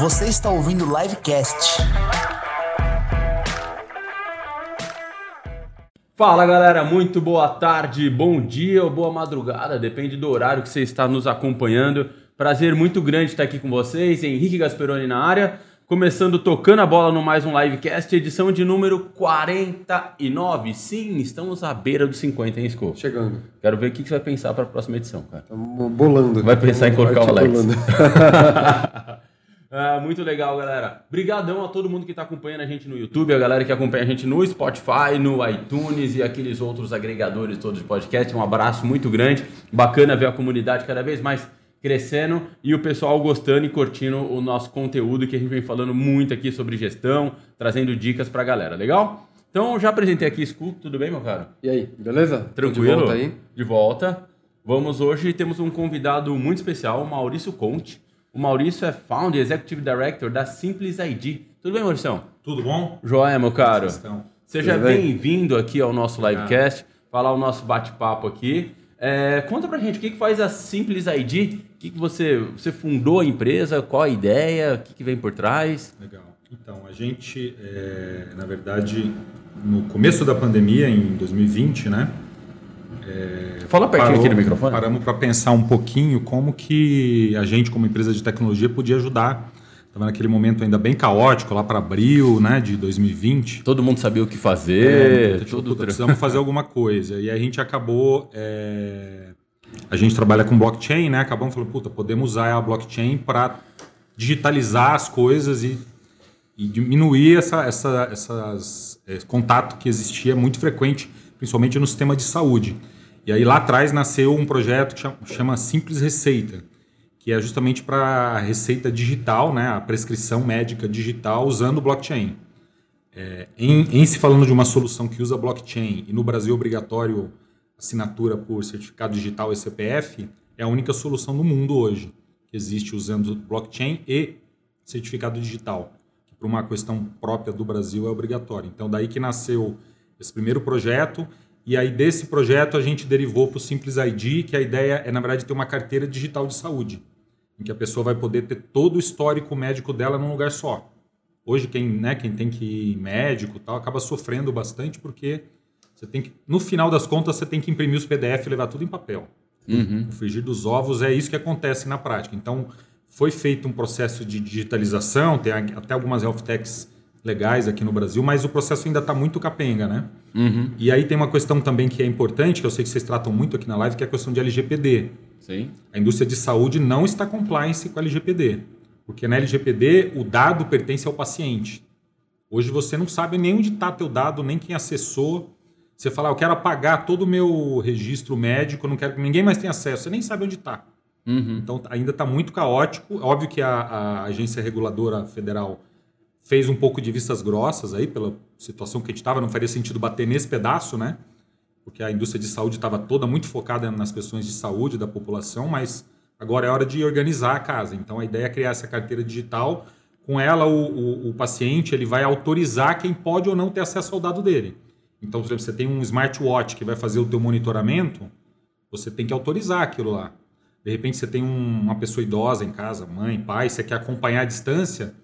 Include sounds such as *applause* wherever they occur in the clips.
Você está ouvindo o Livecast. Fala galera, muito boa tarde, bom dia ou boa madrugada, depende do horário que você está nos acompanhando. Prazer muito grande estar aqui com vocês, Henrique Gasperoni na área, começando tocando a bola no mais um livecast, edição de número 49. Sim, estamos à beira dos 50, hein, Sco? Chegando. Quero ver o que você vai pensar para a próxima edição, cara. Estamos bolando. Vai pensar em colocar o Alex. *laughs* Ah, muito legal, galera. Obrigadão a todo mundo que está acompanhando a gente no YouTube, a galera que acompanha a gente no Spotify, no iTunes e aqueles outros agregadores todos de podcast. Um abraço muito grande. Bacana ver a comunidade cada vez mais crescendo e o pessoal gostando e curtindo o nosso conteúdo que a gente vem falando muito aqui sobre gestão, trazendo dicas pra galera. Legal? Então, já apresentei aqui, Scoop. Tudo bem, meu cara? E aí, beleza? Tranquilo? De volta aí. De volta. Vamos hoje, temos um convidado muito especial, Maurício Conte. O Maurício é Founder e Executive Director da Simples ID. Tudo bem, Maurício? Tudo bom? Joia, meu caro. Vocês estão? Seja bem-vindo aqui ao nosso livecast, falar o nosso bate-papo aqui. É, conta pra gente o que, que faz a Simples ID, o que, que você, você fundou a empresa, qual a ideia, o que, que vem por trás. Legal. Então, a gente, é, na verdade, no começo da pandemia, em 2020, né? Fala pertinho aqui do microfone. Paramos para pensar um pouquinho como que a gente, como empresa de tecnologia, podia ajudar. Estava naquele momento ainda bem caótico, lá para abril né, de 2020. Todo mundo sabia o que É, fazer, tipo, tudo puta, precisamos fazer alguma coisa. E a gente acabou. é, A gente trabalha com blockchain, né? Acabamos falando, puta, podemos usar a blockchain para digitalizar as coisas e, e diminuir essa, essa, essas é, contato que existia muito frequente, principalmente no sistema de saúde. E aí lá atrás nasceu um projeto que chama, Simples Receita, que é justamente para receita digital, né? A prescrição médica digital usando blockchain. Em, em se falando de uma solução que usa blockchain e no Brasil é obrigatório assinatura por certificado digital e CPF, é a única solução no mundo hoje que existe usando blockchain e certificado digital, que para uma questão própria do Brasil é obrigatório. Então daí que nasceu esse primeiro projeto e aí desse projeto a gente derivou para o Simples ID, que a ideia é na verdade ter uma carteira digital de saúde, em que a pessoa vai poder ter todo o histórico médico dela num lugar só. Hoje quem, né, quem tem que ir médico tal acaba sofrendo bastante porque você tem que, no final das contas, você tem que imprimir os PDF e levar tudo em papel. O frigir dos ovos é isso que acontece na prática. Então, foi feito um processo de digitalização, tem até algumas health techs legais aqui no Brasil, mas o processo ainda está muito capenga, né? E aí tem uma questão também que é importante, que eu sei que vocês tratam muito aqui na live, que é a questão de LGPD. Sim. A indústria de saúde não está compliance com a LGPD, porque na LGPD o dado pertence ao paciente. Hoje você não sabe nem onde está teu dado, nem quem acessou. Você fala, "Ah, eu quero apagar todo o meu registro médico, eu não quero que ninguém mais tenha acesso. Você nem sabe onde está. Então ainda está muito caótico. Óbvio que a, a agência reguladora federal fez um pouco de vistas grossas aí pela situação que a gente estava. Não faria sentido bater nesse pedaço, né? Porque a indústria de saúde estava toda muito focada nas questões de saúde da população, mas agora é hora de organizar a casa. Então a ideia é criar essa carteira digital. Com ela, o, o- o paciente ele vai autorizar quem pode ou não ter acesso ao dado dele. Então, por exemplo, você tem um smartwatch que vai fazer o teu monitoramento, você tem que autorizar aquilo lá. De repente, você tem um- uma pessoa idosa em casa, mãe, pai, você quer acompanhar a distância,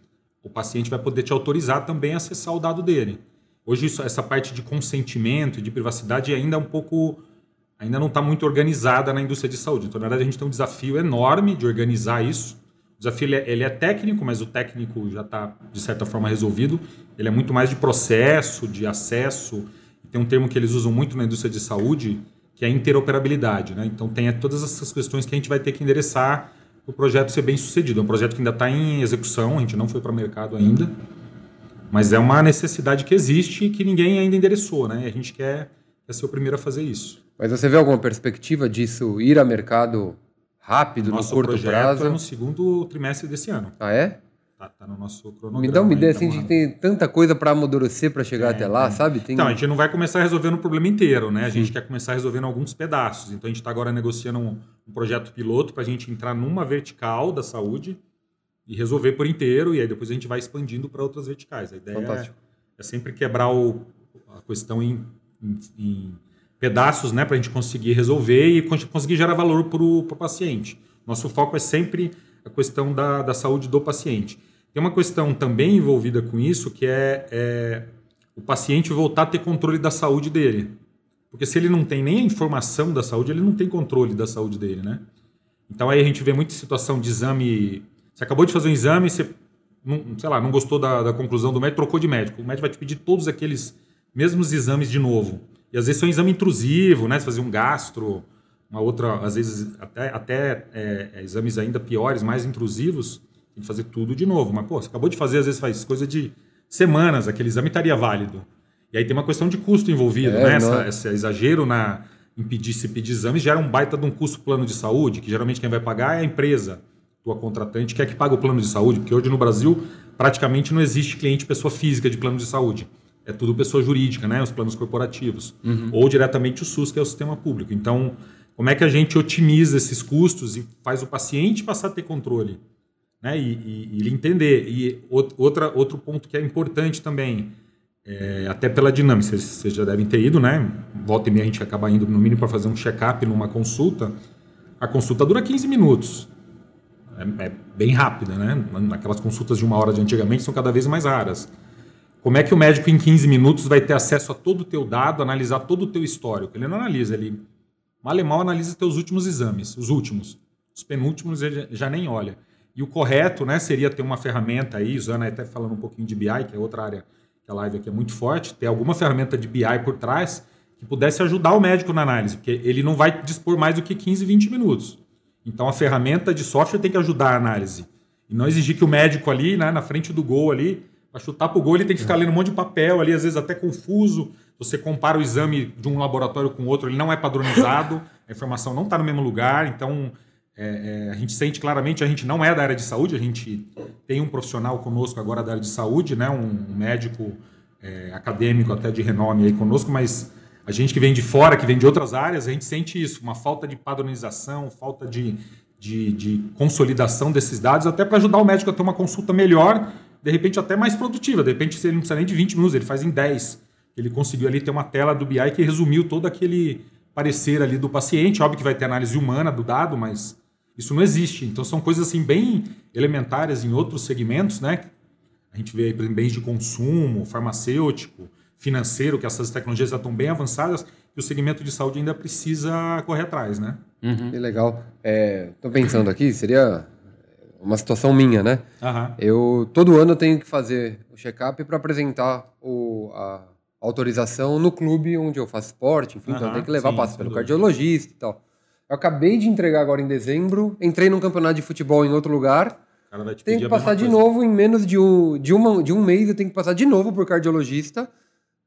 o paciente vai poder te autorizar também a acessar o dado dele. Hoje, isso- essa parte de consentimento de privacidade ainda é um pouco. ainda não está muito organizada na indústria de saúde. Então, na verdade, a gente tem um desafio enorme de organizar isso. O desafio ele é, ele é técnico, mas o técnico já está, de certa forma, resolvido. Ele é muito mais de processo, de acesso. Tem um termo que eles usam muito na indústria de saúde, que é interoperabilidade. Né? Então, tem todas essas questões que a gente vai ter que endereçar o projeto ser bem sucedido. É um projeto que ainda está em execução, a gente não foi para o mercado ainda. Mas é uma necessidade que existe e que ninguém ainda endereçou, né? E a gente quer, quer ser o primeiro a fazer isso. Mas você vê alguma perspectiva disso ir a mercado rápido, Nosso no curto projeto prazo? é no segundo trimestre desse ano. Ah, é? Tá, tá no nosso cronograma. Me dá uma ideia então, assim que né? tem tanta coisa para amadurecer para chegar até lá, sabe? Tem... Então, a gente não vai começar resolvendo o problema inteiro, né? A gente quer começar resolvendo alguns pedaços. Então, a gente está agora negociando um, um projeto piloto para a gente entrar numa vertical da saúde e resolver por inteiro, e aí depois a gente vai expandindo para outras verticais. A ideia é, é sempre quebrar o- a questão em, em- em pedaços, né? Para a gente conseguir resolver e con- conseguir gerar valor para o paciente. Nosso foco é sempre a questão da, da saúde do paciente. Tem uma questão também envolvida com isso, que é, é o paciente voltar a ter controle da saúde dele. Porque se ele não tem nem a informação da saúde, ele não tem controle da saúde dele, né? Então aí a gente vê muita situação de exame. Você acabou de fazer um exame, você, não, sei lá, não gostou da, da conclusão do médico, trocou de médico. O médico vai te pedir todos aqueles mesmos exames de novo. E às vezes são exame intrusivo, né? Você fazer um gastro, uma outra, às vezes até, até é, é, exames ainda piores, mais intrusivos, tem que fazer tudo de novo. Mas, pô, você acabou de fazer, às vezes faz coisa de semanas, aquele exame estaria válido. E aí tem uma questão de custo envolvido, É, né? Essa, esse exagero na em pedir, se pedir exames gera um baita de um custo plano de saúde, que geralmente quem vai pagar é a empresa, tua contratante, que é que paga o plano de saúde, porque hoje no Brasil praticamente não existe cliente pessoa física de plano de saúde. É tudo pessoa jurídica, né? Os planos corporativos. Ou diretamente o SUS, que é o sistema público. Então, como é que a gente otimiza esses custos e faz o paciente passar a ter controle? Né? E, e- e ele entender. E out- outra, outro ponto que é importante também, é, até pela dinâmica, vocês, já devem ter ido, né? Volta e meia a gente acaba indo no mínimo para fazer um check-up numa consulta. A consulta dura 15 minutos. É, é bem rápida, né? Aquelas consultas de uma hora de antigamente são cada vez mais raras. Como é que o médico em 15 minutos vai ter acesso a todo o teu dado, analisar todo o teu histórico? Ele não analisa, ele mal e mal analisa teus últimos exames, os últimos. Os penúltimos ele já- já nem olha. E o correto, né, seria ter uma ferramenta aí, Zana até falando um pouquinho de BI, que é outra área que a live aqui é muito forte, ter alguma ferramenta de BI por trás que pudesse ajudar o médico na análise, porque ele não vai dispor mais do que 15, 20 minutos. Então a ferramenta de software tem que ajudar a análise. E não exigir que o médico ali, né, na frente do gol ali, para chutar pro gol, ele tem que ficar lendo um monte de papel ali, às vezes até confuso. Você compara o exame de um laboratório com outro, ele não é padronizado, a informação não está no mesmo lugar, então é, é, a gente sente claramente, a gente não é da área de saúde, a gente tem um profissional conosco agora da área de saúde, né, um médico é, acadêmico até de renome aí conosco, mas a gente que vem de fora, que vem de outras áreas, a gente sente isso, uma falta de padronização, falta de, de, de consolidação desses dados, até para ajudar o médico a ter uma consulta melhor, de repente até mais produtiva. De repente, ele não precisa nem de 20 minutos, ele faz em 10. Ele conseguiu ali ter uma tela do BI que resumiu todo aquele parecer ali do paciente. Óbvio que vai ter análise humana do dado, mas isso não existe. Então são coisas assim bem elementares em outros segmentos, né? A gente vê aí, por exemplo, bens de consumo, farmacêutico, financeiro, que essas tecnologias já estão bem avançadas, e o segmento de saúde ainda precisa correr atrás, né? Que legal. Estou pensando aqui, seria uma situação minha, né? Aham. Eu todo ano eu tenho que fazer o check-up para apresentar o, a autorização no clube onde eu faço esporte, enfim, então eu tenho que levar, sim, passo pelo dúvida. cardiologista e tal. Eu acabei de entregar agora em dezembro, entrei num campeonato de futebol em outro lugar, O cara vai te tenho que passar de coisa. novo em menos de um, de, uma, de um mês, eu tenho que passar de novo por cardiologista,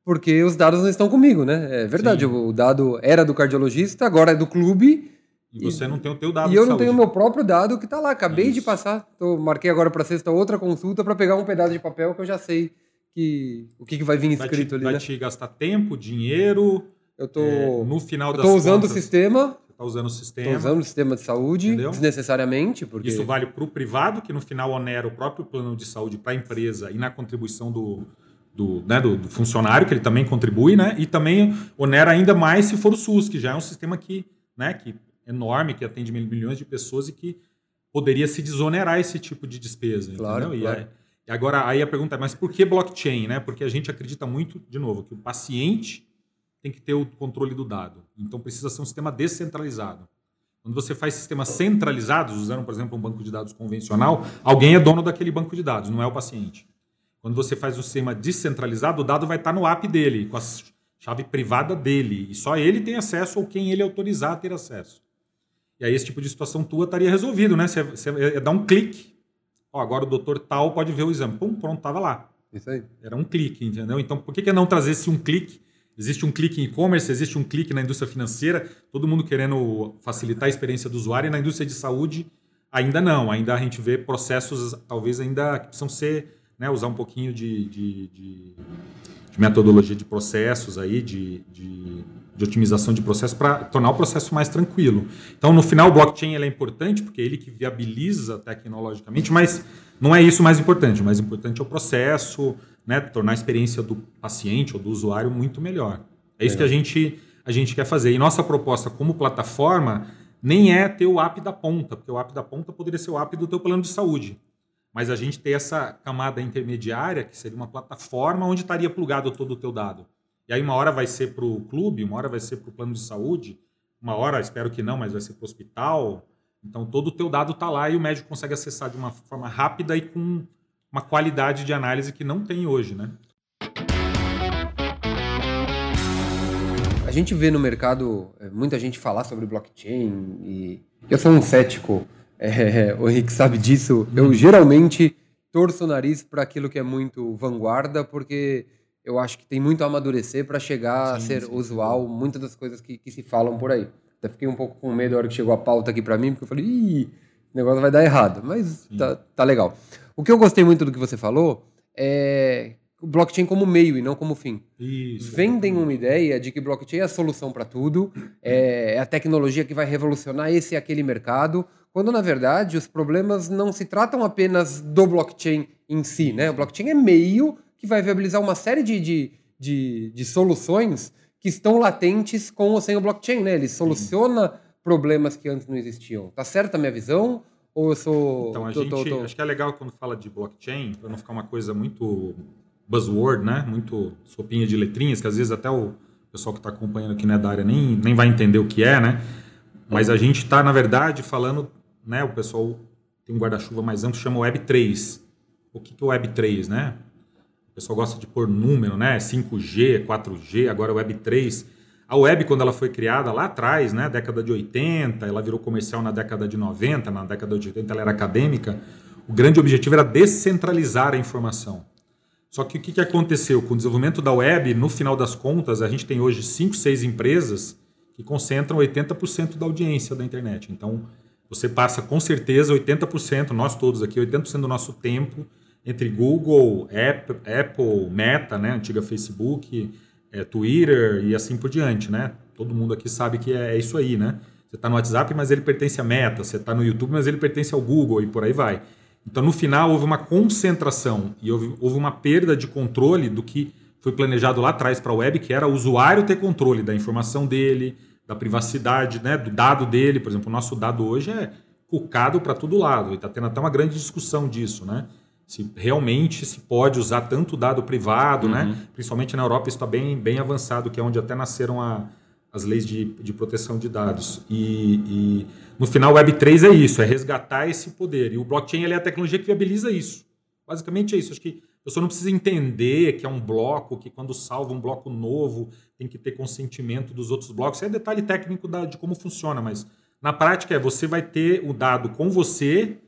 porque os dados não estão comigo, né? É verdade, Sim. o dado era do cardiologista, agora é do clube, E você não tem o teu dado e eu de não tenho o saúde. meu próprio dado que tá lá. Acabei de Isso. passar. Tô, marquei agora para sexta outra consulta para pegar um pedaço de papel que eu já sei que o que, que vai vir Vai escrito te, ali, vai né? te gastar tempo, dinheiro. Eu tô, é, no final eu das tô usando contas, o sistema, Você tá usando o sistema. usando o sistema de saúde Entendeu? desnecessariamente, porque Isso vale para o privado, que no final onera o próprio plano de saúde para a empresa e na contribuição do, do, né, do, do funcionário, que ele também contribui, né? E também onera ainda mais se for o SUS, que já é um sistema que, né, que é enorme, que atende mil- milhões de pessoas e que poderia se desonerar esse tipo de despesa. Claro, entendeu? E claro. aí- e agora aí a pergunta é, mas por que blockchain? Né? Porque a gente acredita muito, de novo, que o paciente tem que ter o controle do dado. Então precisa ser um sistema descentralizado. Quando você faz sistemas centralizados, usando, por exemplo, um banco de dados convencional, alguém é dono daquele banco de dados, não é o paciente. Quando você faz um sistema descentralizado, o dado vai estar no app dele, com a chave privada dele, e só ele tem acesso ou quem ele autorizar a ter acesso. E aí esse tipo de situação tua estaria resolvido, né? Você, você ia dar um clique. Ó, agora o doutor tal pode ver o exame. Pum, pronto, tava lá. isso aí. Era um clique, entendeu? Então, por que, que não trazer esse um clique? Existe um clique em e-commerce, existe um clique na indústria financeira, todo mundo querendo facilitar a experiência do usuário, e na indústria de saúde ainda não. Ainda a gente vê processos, talvez ainda que precisam ser, né, usar um pouquinho de, de, de- de metodologia de processos aí, de, de, otimização de processo para tornar o processo mais tranquilo. Então, no final, o blockchain ele é importante porque é ele que viabiliza tecnologicamente, mas não é isso mais importante. O mais importante é o processo, né, tornar a experiência do paciente ou do usuário muito melhor. É isso que a gente, a gente quer fazer. E nossa proposta como plataforma nem é ter o app da ponta, porque o app da ponta poderia ser o app do teu plano de saúde. mas a gente tem essa camada intermediária, que seria uma plataforma onde estaria plugado todo o teu dado. E aí uma hora vai ser para o clube, uma hora vai ser para o plano de saúde, uma hora, espero que não, mas vai ser para o hospital. Então todo o teu dado está lá e o médico consegue acessar de uma forma rápida e com uma qualidade de análise que não tem hoje, né? A gente vê no mercado é, muita gente falar sobre blockchain e eu sou um cético, *laughs* é, o Henrique sabe disso. Eu uhum. geralmente torço o nariz para aquilo que é muito vanguarda, porque eu acho que tem muito a amadurecer para chegar sim, a ser sim, usual sim. muitas das coisas que, que, se falam por aí. Até fiquei um pouco com medo na hora que chegou a pauta aqui para mim, porque eu falei, ih, o negócio vai dar errado, mas tá, tá legal. O que eu gostei muito do que você falou é o blockchain como meio e não como fim. Isso, Vendem uma ideia de que blockchain é a solução para tudo, é, é a tecnologia que vai revolucionar esse e aquele mercado, quando na verdade os problemas não se tratam apenas do blockchain em si, né? O blockchain é meio que vai viabilizar uma série de, de, de, de soluções que estão latentes com ou sem o blockchain, né? Ele soluciona Sim. problemas que antes não existiam. Tá certa a minha visão? Ou eu sou. Então, a tô, gente. Tô, tô... Acho que é legal quando fala de blockchain, para não ficar uma coisa muito buzzword, né? Muito sopinha de letrinhas, que às vezes até o pessoal que está acompanhando aqui né, da área nem, nem vai entender o que é, né? Mas a gente está, na verdade, falando, né? O pessoal tem um guarda-chuva mais amplo, chama Web3. O que, que é o Web3, né? O pessoal gosta de pôr número, né? 5G, 4G, agora Web3. A web, quando ela foi criada lá atrás, né, década de 80, ela virou comercial na década de 90, na década de 80 ela era acadêmica, o grande objetivo era descentralizar a informação. Só que o que aconteceu? Com o desenvolvimento da web, no final das contas, a gente tem hoje 5, 6 empresas que concentram 80% da audiência da internet. Então, você passa com certeza 80%, nós todos aqui, 80% do nosso tempo entre Google, Apple, Meta, né, antiga Facebook, é, Twitter e assim por diante, né? Todo mundo aqui sabe que é, é isso aí, né? Você está no WhatsApp, mas ele pertence à Meta. Você está no YouTube, mas ele pertence ao Google e por aí vai. Então, no final, houve uma concentração e houve, houve uma perda de controle do que foi planejado lá atrás para a web, que era o usuário ter controle da informação dele, da privacidade, né, do dado dele. Por exemplo, o nosso dado hoje é cucado para todo lado. E está tendo até uma grande discussão disso, né? Se realmente se pode usar tanto dado privado, né? uhum. né? Principalmente na Europa isso está bem, bem avançado, que é onde até nasceram a, as leis de, de proteção de dados. E, e, no final, o Web3 é isso, é resgatar esse poder. E o blockchain é a tecnologia que viabiliza isso. Basicamente é isso. Acho que a pessoa não precisa entender que é um bloco, que quando salva um bloco novo tem que ter consentimento dos outros blocos. Isso é detalhe técnico da, de como funciona, mas na prática é você vai ter o dado com você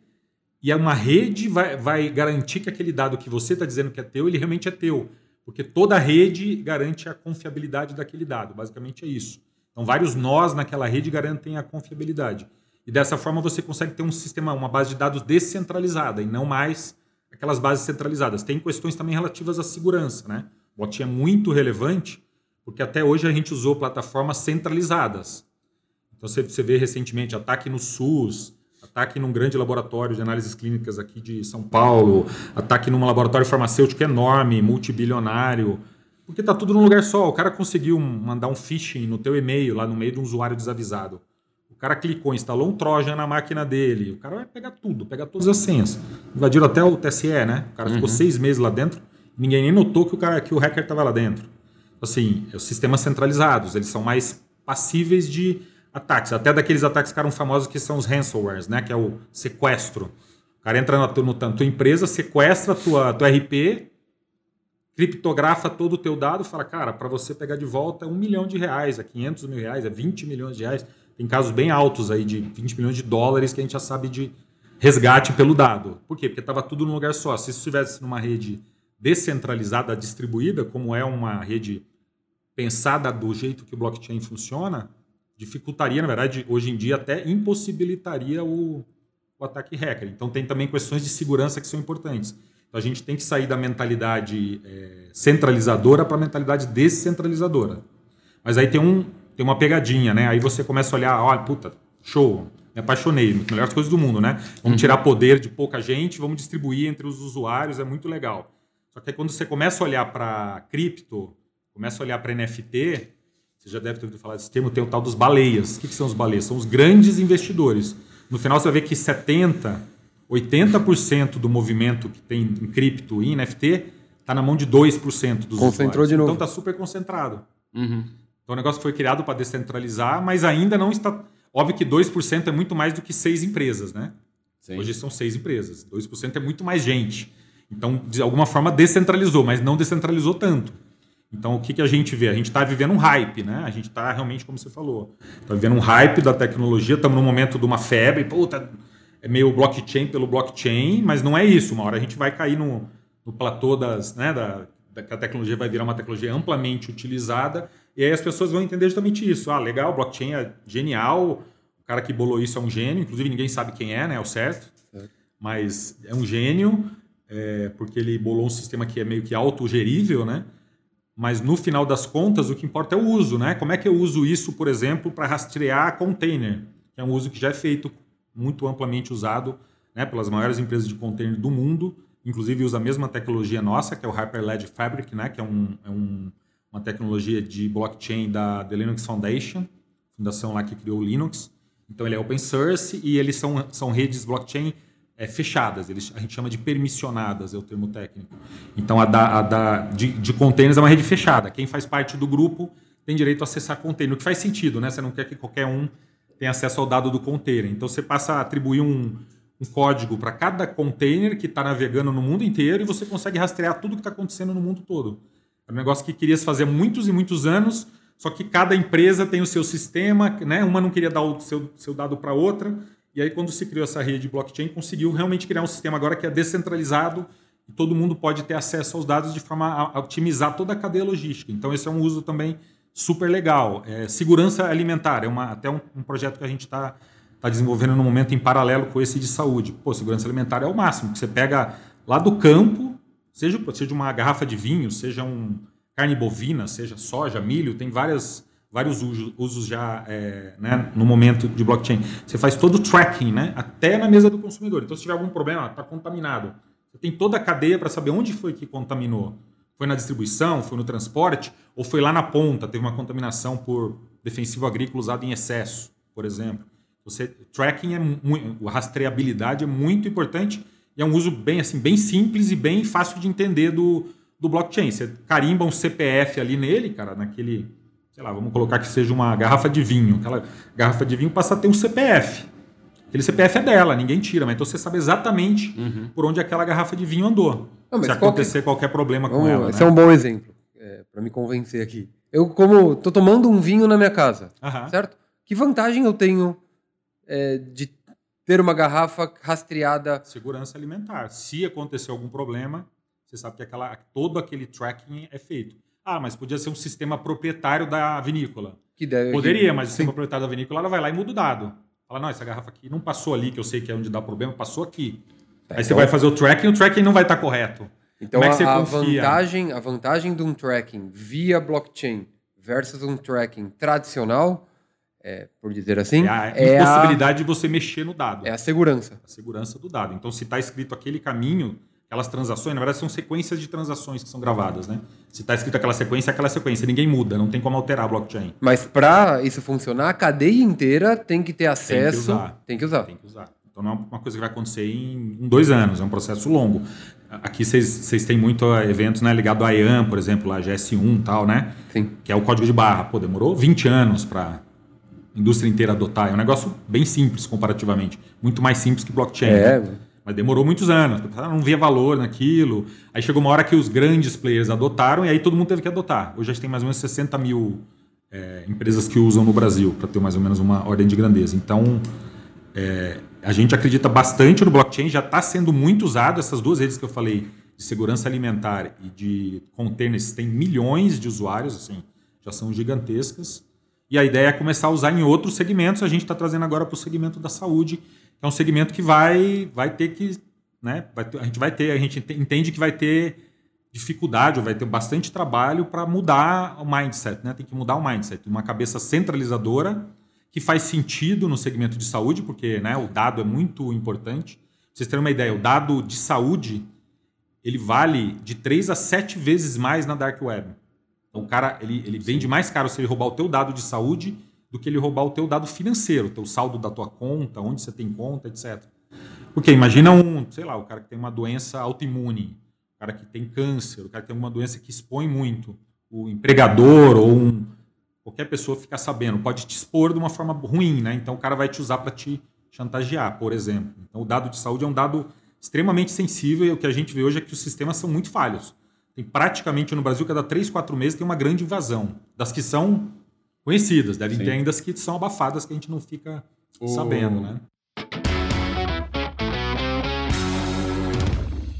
e uma rede vai, vai garantir que aquele dado que você está dizendo que é teu, ele realmente é teu. Porque toda rede garante a confiabilidade daquele dado. Basicamente é isso. Então, vários nós naquela rede garantem a confiabilidade. E dessa forma você consegue ter um sistema, uma base de dados descentralizada e não mais aquelas bases centralizadas. Tem questões também relativas à segurança, né? O bot é muito relevante porque até hoje a gente usou plataformas centralizadas. Então você vê recentemente ataque no SUS, ataque num grande laboratório de análises clínicas aqui de São Paulo, ataque num laboratório farmacêutico enorme, multibilionário, porque tá tudo num lugar só. O cara conseguiu mandar um phishing no teu e-mail lá no meio de um usuário desavisado. O cara clicou, instalou um Trojan na máquina dele. O cara vai pegar tudo, pegar todas as senhas. Invadiram até o TSE, né? O cara uhum. ficou seis meses lá dentro. Ninguém nem notou que o cara, que o hacker estava lá dentro. Assim, os sistemas centralizados, eles são mais passíveis de ataques, até daqueles ataques que eram famosos que são os ransomwares, né? Que é o sequestro. O cara entra na tua, no, tua empresa, sequestra a tua, tua RP, criptografa todo o teu dado, fala, cara, para você pegar de volta é um milhão de reais, é 500 mil reais, é 20 milhões de reais. Tem casos bem altos aí de 20 milhões de dólares que a gente já sabe de resgate pelo dado. Por quê? Porque estava tudo num lugar só. Se isso estivesse numa rede descentralizada, distribuída, como é uma rede pensada do jeito que o blockchain funciona, dificultaria, na verdade, hoje em dia até impossibilitaria o, o ataque hacker. Então tem também questões de segurança que são importantes. Então a gente tem que sair da mentalidade é, centralizadora para a mentalidade descentralizadora. Mas aí tem, um, tem uma pegadinha, né? Aí você começa a olhar, olha, puta, show, me apaixonei, melhores coisas do mundo, né? Vamos uhum. tirar poder de pouca gente, vamos distribuir entre os usuários, é muito legal. Só que aí quando você começa a olhar para cripto, começa a olhar para NFT, você já deve ter ouvido falar desse termo, tem o tal dos baleias. O que, que são os baleias? São os grandes investidores. No final você vai ver que 70%, 80% do movimento que tem em cripto e NFT está na mão de 2% dos Concentrou usuários. de novo. Então está super concentrado. Então o negócio foi criado para descentralizar, mas ainda não está. Óbvio que 2% é muito mais do que seis empresas, né? Sim. Hoje são seis empresas. 2% é muito mais gente. Então, de alguma forma, descentralizou, mas não descentralizou tanto. Então, o que, que a gente vê? A gente está vivendo um hype, né? A gente está realmente, como você falou, está vivendo um hype da tecnologia, estamos no momento de uma febre, puta, é meio blockchain pelo blockchain, mas não é isso. Uma hora a gente vai cair no, no platô das, né, da, da, que a tecnologia vai virar uma tecnologia amplamente utilizada, e aí as pessoas vão entender justamente isso. Ah, legal, blockchain é genial, o cara que bolou isso é um gênio, inclusive ninguém sabe quem é, né? É o certo. Mas é um gênio, é, porque ele bolou um sistema que é meio que autogerível, né? Mas no final das contas, o que importa é o uso, né? Como é que eu uso isso, por exemplo, para rastrear container? Que é um uso que já é feito, muito amplamente usado né, pelas maiores empresas de container do mundo. Inclusive usa a mesma tecnologia nossa, que é o Hyperledger Fabric, né? Que é, um, é um, uma tecnologia de blockchain da The Linux Foundation, fundação lá que criou o Linux. Então ele é open source e eles são, são redes blockchain é, fechadas, eles, a gente chama de permissionadas, é o termo técnico. Então a, da, a da, de, de containers é uma rede fechada. Quem faz parte do grupo tem direito a acessar container, o que faz sentido, né? Você não quer que qualquer um tenha acesso ao dado do container. Então você passa a atribuir um, um código para cada container que está navegando no mundo inteiro e você consegue rastrear tudo que está acontecendo no mundo todo. É um negócio que queria se fazer há muitos e muitos anos, só que cada empresa tem o seu sistema, né? uma não queria dar o seu, seu dado para outra, e aí quando se criou essa rede de blockchain, conseguiu realmente criar um sistema agora que é descentralizado e todo mundo pode ter acesso aos dados de forma a otimizar toda a cadeia logística. Então esse é um uso também super legal. É, segurança alimentar é uma, até um, um projeto que a gente está tá desenvolvendo no momento em paralelo com esse de saúde. Pô, segurança alimentar é o máximo, que você pega lá do campo, seja, seja uma garrafa de vinho, seja um carne bovina, seja soja, milho, tem várias, vários usos, usos já é, né, no momento de blockchain. Você faz todo o tracking, né, até na mesa do consumidor. Então, se tiver algum problema, está contaminado. Você tem toda a cadeia para saber onde foi que contaminou. Foi na distribuição, foi no transporte, ou foi lá na ponta, teve uma contaminação por defensivo agrícola usado em excesso, por exemplo. Você, tracking é muito, rastreabilidade é muito importante e é um uso bem assim, bem simples e bem fácil de entender do, do blockchain. Você carimba um CPF ali nele, cara, naquele, sei lá, vamos colocar que seja uma garrafa de vinho. Aquela garrafa de vinho passa a ter um CPF. Aquele CPF é dela, ninguém tira, mas então você sabe exatamente Uhum. por onde aquela garrafa de vinho andou. Não, se acontecer qualquer problema com Vamos- ela. esse né? é um bom exemplo, para me convencer aqui. Eu, como tô tomando um vinho na minha casa, Aham. certo? Que vantagem eu tenho é, de ter uma garrafa rastreada? Segurança alimentar. Se acontecer algum problema, você sabe que aquela, todo aquele tracking é feito. Ah, mas podia ser um sistema proprietário da vinícola. Que deve, Poderia, mas o sistema proprietário da vinícola ela vai lá e muda o dado. Fala, não, essa garrafa aqui não passou ali, que eu sei que é onde dá problema, passou aqui. Aí você então- vai fazer o tracking, o tracking não vai estar correto. Então Como é que você a, a confia? vantagem, a vantagem de um tracking via blockchain versus um tracking tradicional, é, por dizer assim, É a é a, impossibilidade de você mexer no dado. é a segurança. a segurança do dado. Então, se está escrito aquele caminho, aquelas transações, na verdade são sequências de transações que são gravadas, né? Se está escrito aquela sequência, é aquela sequência, ninguém muda, não tem como alterar a blockchain. Mas para isso funcionar, a cadeia inteira tem que ter acesso. usar. Tem que usar. Tem que usar. Então não é uma coisa que vai acontecer em, dois anos, é um processo longo. Aqui vocês têm muito eh, eventos né, ligados à IAM, por exemplo, lá GS1 e tal, né? Sim. Que é o código de barra. Pô, demorou 20 anos para a indústria inteira adotar. É um negócio bem simples comparativamente. Muito mais simples que blockchain. É, né? Mas demorou muitos anos. Não via valor naquilo. Aí chegou uma hora que os grandes players adotaram e aí todo mundo teve que adotar. Hoje a gente tem mais ou menos 60 mil é, empresas que usam no Brasil, para ter mais ou menos uma ordem de grandeza. Então, é, a gente acredita bastante no blockchain, já está sendo muito usado. Essas duas redes que eu falei, de segurança alimentar e de containers, tem milhões de usuários, assim, já são gigantescas. E a ideia é começar a usar em outros segmentos. A gente está trazendo agora para o segmento da saúde, é um segmento que vai, vai ter que. Né, vai ter- a gente vai ter, a gente ente- entende que vai ter dificuldade, ou vai ter bastante trabalho para mudar o mindset. Né? Tem que mudar o mindset. Uma cabeça centralizadora que faz sentido no segmento de saúde, porque né, o dado é muito importante. Pra vocês terem uma ideia, o dado de saúde ele vale de 3 a 7 vezes mais na dark web. Então, o cara ele, ele vende mais caro se ele roubar o teu dado de saúde do que ele roubar o teu dado financeiro, o teu saldo da tua conta, onde você tem conta, etc. Porque imagina um, sei lá, o cara que tem uma doença autoimune, o cara que tem câncer, o cara que tem uma doença que expõe muito, o empregador ou um, qualquer pessoa ficar sabendo, pode te expor de uma forma ruim, né? Então o cara vai te usar para te chantagear, por exemplo. Então o dado de saúde é um dado extremamente sensível e o que a gente vê hoje é que os sistemas são muito falhos. Tem praticamente no Brasil, cada 3, 4 meses tem uma grande invasão. Das que são conhecidas, devem Sim. ter ainda as que são abafadas que a gente não fica sabendo, né?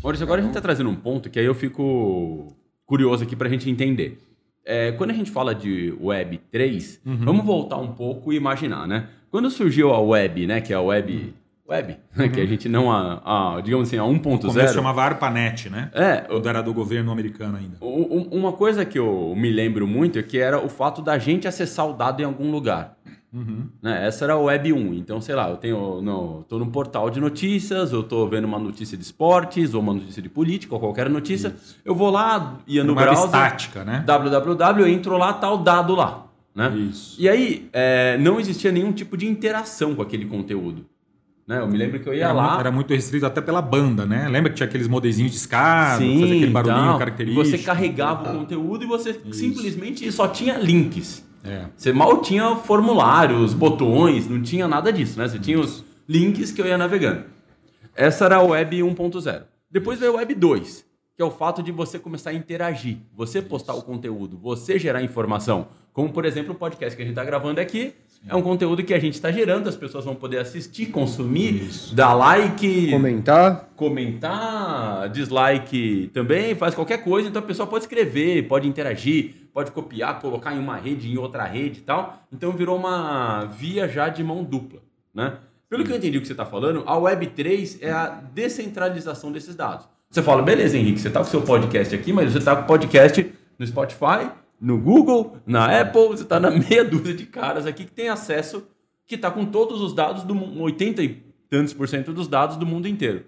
Maurício, agora a gente está trazendo um ponto que aí eu fico curioso aqui para a gente entender. É, quando a gente fala de Web 3, uhum. vamos voltar um pouco e imaginar, né? Quando surgiu a Web, né, que é a Web web, uhum. que a gente não a, a digamos assim, a 1.0. O começo chamava ARPANET, né? É. Quando era do governo americano ainda. Uma coisa que eu me lembro muito é que era o fato da gente acessar o dado em algum lugar. Uhum. Né? Essa era a Web 1. Então, sei lá, eu tenho no, tô no portal de notícias, eu estou vendo uma notícia de esportes, ou uma notícia de política, ou qualquer notícia. Isso. Eu vou lá, ia no browser. estática, né? www, eu entro lá, tá o dado lá. Né? Isso. E aí, é, não existia nenhum tipo de interação com aquele conteúdo. Né? Eu me lembro que eu ia era lá. Muito, era muito restrito até pela banda, né? Lembra que tinha aqueles modezinhos de escada, fazia aquele barulhinho então, característico. Você carregava o conteúdo e você Isso. simplesmente só tinha links. É. Você mal tinha formulários, botões, não tinha nada disso, né? Você tinha os links que eu ia navegando. Essa era a Web 1.0. Depois veio a Web 2, que é o fato de você começar a interagir, você postar o conteúdo, você gerar informação. Como, por exemplo, o podcast que a gente está gravando aqui. É um conteúdo que a gente está gerando, as pessoas vão poder assistir, consumir, Isso. dar like, comentar, comentar, dislike também, faz qualquer coisa. Então a pessoa pode escrever, pode interagir, pode copiar, colocar em uma rede, em outra rede e tal. Então virou uma via já de mão dupla, né? Pelo que eu entendi o que você está falando, a Web3 é a descentralização desses dados. Você fala, beleza, Henrique, você está com o seu podcast aqui, mas você está com o podcast no Spotify, no Google, na Apple, você está na *laughs* meia dúzia de caras aqui que tem acesso, que está com todos os dados do 80 e tantos por cento dos dados do mundo inteiro.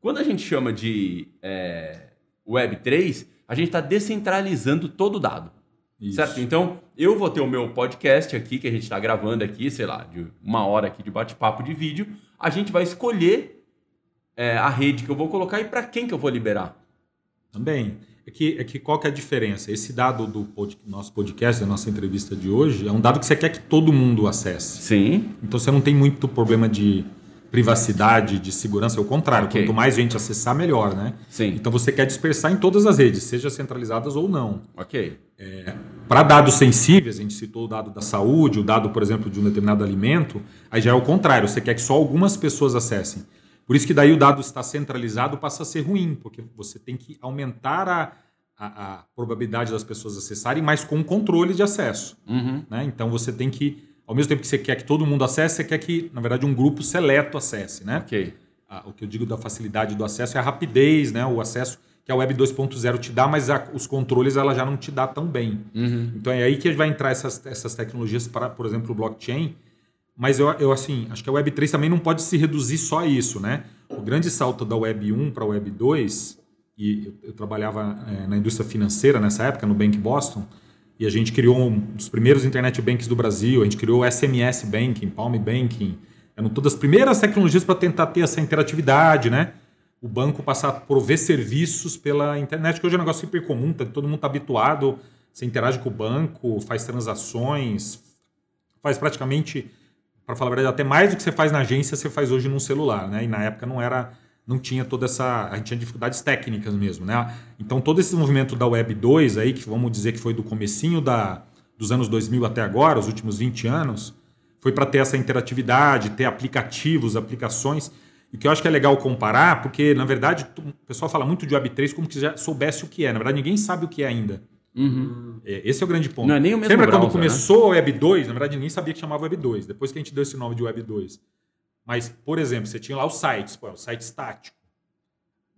Quando a gente chama de é, Web3, a gente está descentralizando todo o dado. Isso. Certo? Então, eu vou ter o meu podcast aqui, que a gente está gravando aqui, sei lá, de uma hora aqui de bate-papo de vídeo. A gente vai escolher é, a rede que eu vou colocar e para quem que eu vou liberar. Também. É que, é que qual que é a diferença? Esse dado do pod, nosso podcast, da nossa entrevista de hoje, é um dado que você quer que todo mundo acesse. Sim. Então você não tem muito problema de privacidade, de segurança, é o contrário. Okay. Quanto mais gente acessar, melhor, né? Sim. Então você quer dispersar em todas as redes, seja centralizadas ou não. Ok. É, Para dados sensíveis, a gente citou o dado da saúde, o dado, por exemplo, de um determinado alimento, aí já é o contrário, você quer que só algumas pessoas acessem. Por isso que daí o dado está centralizado passa a ser ruim, porque você tem que aumentar a, a, a probabilidade das pessoas acessarem, mas com controle de acesso. Uhum. Né? Então você tem que, ao mesmo tempo que você quer que todo mundo acesse, você quer que, na verdade, um grupo seleto acesse. Né? Okay. o que eu digo da facilidade do acesso é a rapidez, né? o acesso que a Web 2.0 te dá, mas a, os controles ela já não te dá tão bem. Uhum. Então é aí que vai entrar essas, essas tecnologias para, por exemplo, o blockchain, mas eu, eu assim, acho que a Web 3 também não pode se reduzir só a isso, né? O grande salto da Web 1 para a Web 2, e eu, eu trabalhava é, na indústria financeira nessa época, no Bank Boston, e a gente criou um dos primeiros internet banks do Brasil, a gente criou o SMS Banking, Palm Banking, eram todas as primeiras tecnologias para tentar ter essa interatividade, né? O banco passar a prover serviços pela internet, que hoje é um negócio super comum, tá, todo mundo está habituado, você interage com o banco, faz transações, faz praticamente para falar a verdade, até mais do que você faz na agência, você faz hoje num celular, né? E na época não era, não tinha toda essa, a gente tinha dificuldades técnicas mesmo, né? Então todo esse movimento da Web 2 aí, que vamos dizer que foi do comecinho da, dos anos 2000 até agora, os últimos 20 anos, foi para ter essa interatividade, ter aplicativos, aplicações. E que eu acho que é legal comparar, porque na verdade o pessoal fala muito de Web 3 como que já soubesse o que é. Na verdade, ninguém sabe o que é ainda. Uhum. É, esse é o grande ponto. Não é nem o mesmo Lembra browser, quando começou né? a Web 2? Na verdade, ninguém sabia que chamava Web 2. Depois que a gente deu esse nome de Web 2. Mas, por exemplo, você tinha lá os sites, pô, o site estático.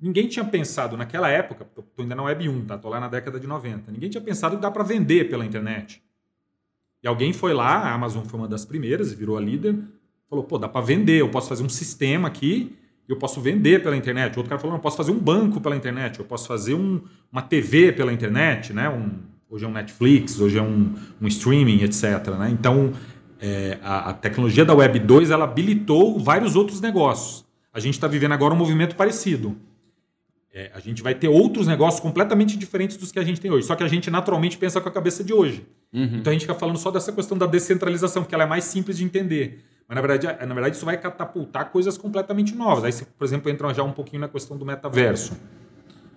Ninguém tinha pensado naquela época, estou ainda na Web 1, tá? Tô lá na década de 90. Ninguém tinha pensado que dá para vender pela internet. E alguém foi lá, a Amazon foi uma das primeiras virou a líder, falou, pô, dá para vender, eu posso fazer um sistema aqui eu posso vender pela internet. Outro cara falou, eu posso fazer um banco pela internet, eu posso fazer um, uma TV pela internet, né? Um, hoje é um Netflix, hoje é um, um streaming, etc. Né? Então, é, a, a, tecnologia da Web 2 ela habilitou vários outros negócios. A gente está vivendo agora um movimento parecido. É, a gente vai ter outros negócios completamente diferentes dos que a gente tem hoje. Só que a gente naturalmente pensa com a cabeça de hoje. Uhum. Então a gente fica falando só dessa questão da descentralização, porque ela é mais simples de entender. Mas na verdade, na verdade isso vai catapultar coisas completamente novas. Aí você, por exemplo, entra já um pouquinho na questão do metaverso.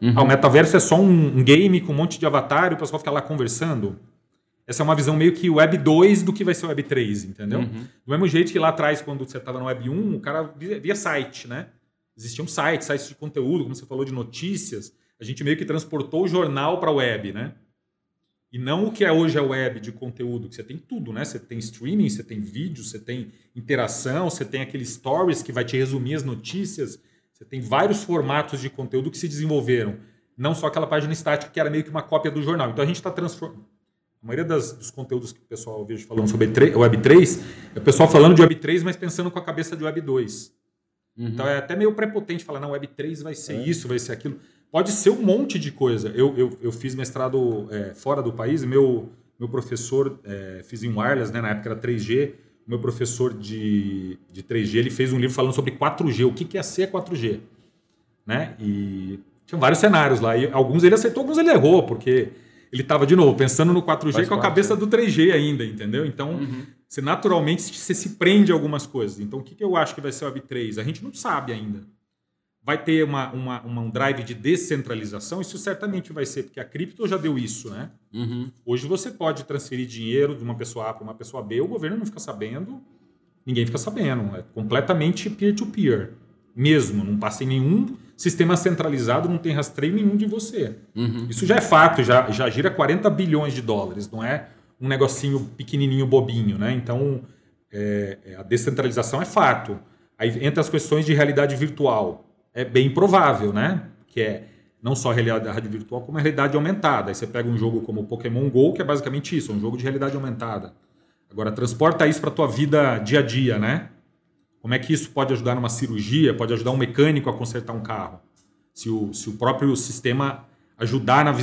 Uhum. Ah, o metaverso é só um, um game com um monte de avatar e o pessoal fica lá conversando. Essa é uma visão meio que Web 2 do que vai ser Web 3, entendeu? Uhum. Do mesmo jeito que lá atrás, quando você estava no Web 1, o cara via, via site, né? Existiam sites, sites de conteúdo, como você falou, de notícias. A gente meio que transportou o jornal para a web, né? E não o que é hoje a web de conteúdo, que você tem tudo, né? Você tem streaming, você tem vídeo, você tem interação, você tem aqueles stories que vai te resumir as notícias. Você tem vários formatos de conteúdo que se desenvolveram. Não só aquela página estática que era meio que uma cópia do jornal. Então a gente está transformando. A maioria das, dos conteúdos que o pessoal vejo falando sobre Web 3 é o pessoal falando de Web 3, mas pensando com a cabeça de Web 2. Uhum. Então é até meio prepotente falar, não, Web 3 vai ser é. isso, vai ser aquilo. Pode ser um monte de coisa. Eu, eu, eu fiz mestrado é, fora do país, meu, meu professor, é, fiz em wireless, né, na época era 3G, o meu professor de, de 3G, ele fez um livro falando sobre 4G, o que, que é ser 4G. Né? E tinha vários cenários lá, e alguns ele acertou, alguns ele errou, porque ele estava, de novo, pensando no 4G Faz com a cabeça é. do 3G ainda, entendeu? Então, uhum. você naturalmente você se prende a algumas coisas. Então, o que, que eu acho que vai ser o Web3? A gente não sabe ainda. Vai ter uma, uma, uma, um drive de descentralização? Isso certamente vai ser, porque a cripto já deu isso, né? Uhum. Hoje você pode transferir dinheiro de uma pessoa A para uma pessoa B, o governo não fica sabendo, ninguém fica sabendo. É completamente peer-to-peer. -peer, mesmo, não passa em nenhum sistema centralizado, não tem rastreio nenhum de você. Uhum. Isso já é fato, já, já gira 40 bilhões de dólares, não é um negocinho pequenininho, bobinho, né? Então, é, a descentralização é fato. Aí entra as questões de realidade virtual é bem provável, né? Que é não só a realidade virtual, como a realidade aumentada. Aí você pega um jogo como Pokémon GO, que é basicamente isso, é um jogo de realidade aumentada. Agora, transporta isso para a tua vida dia a dia, né? Como é que isso pode ajudar numa cirurgia, pode ajudar um mecânico a consertar um carro? Se o, se o próprio sistema ajudar na,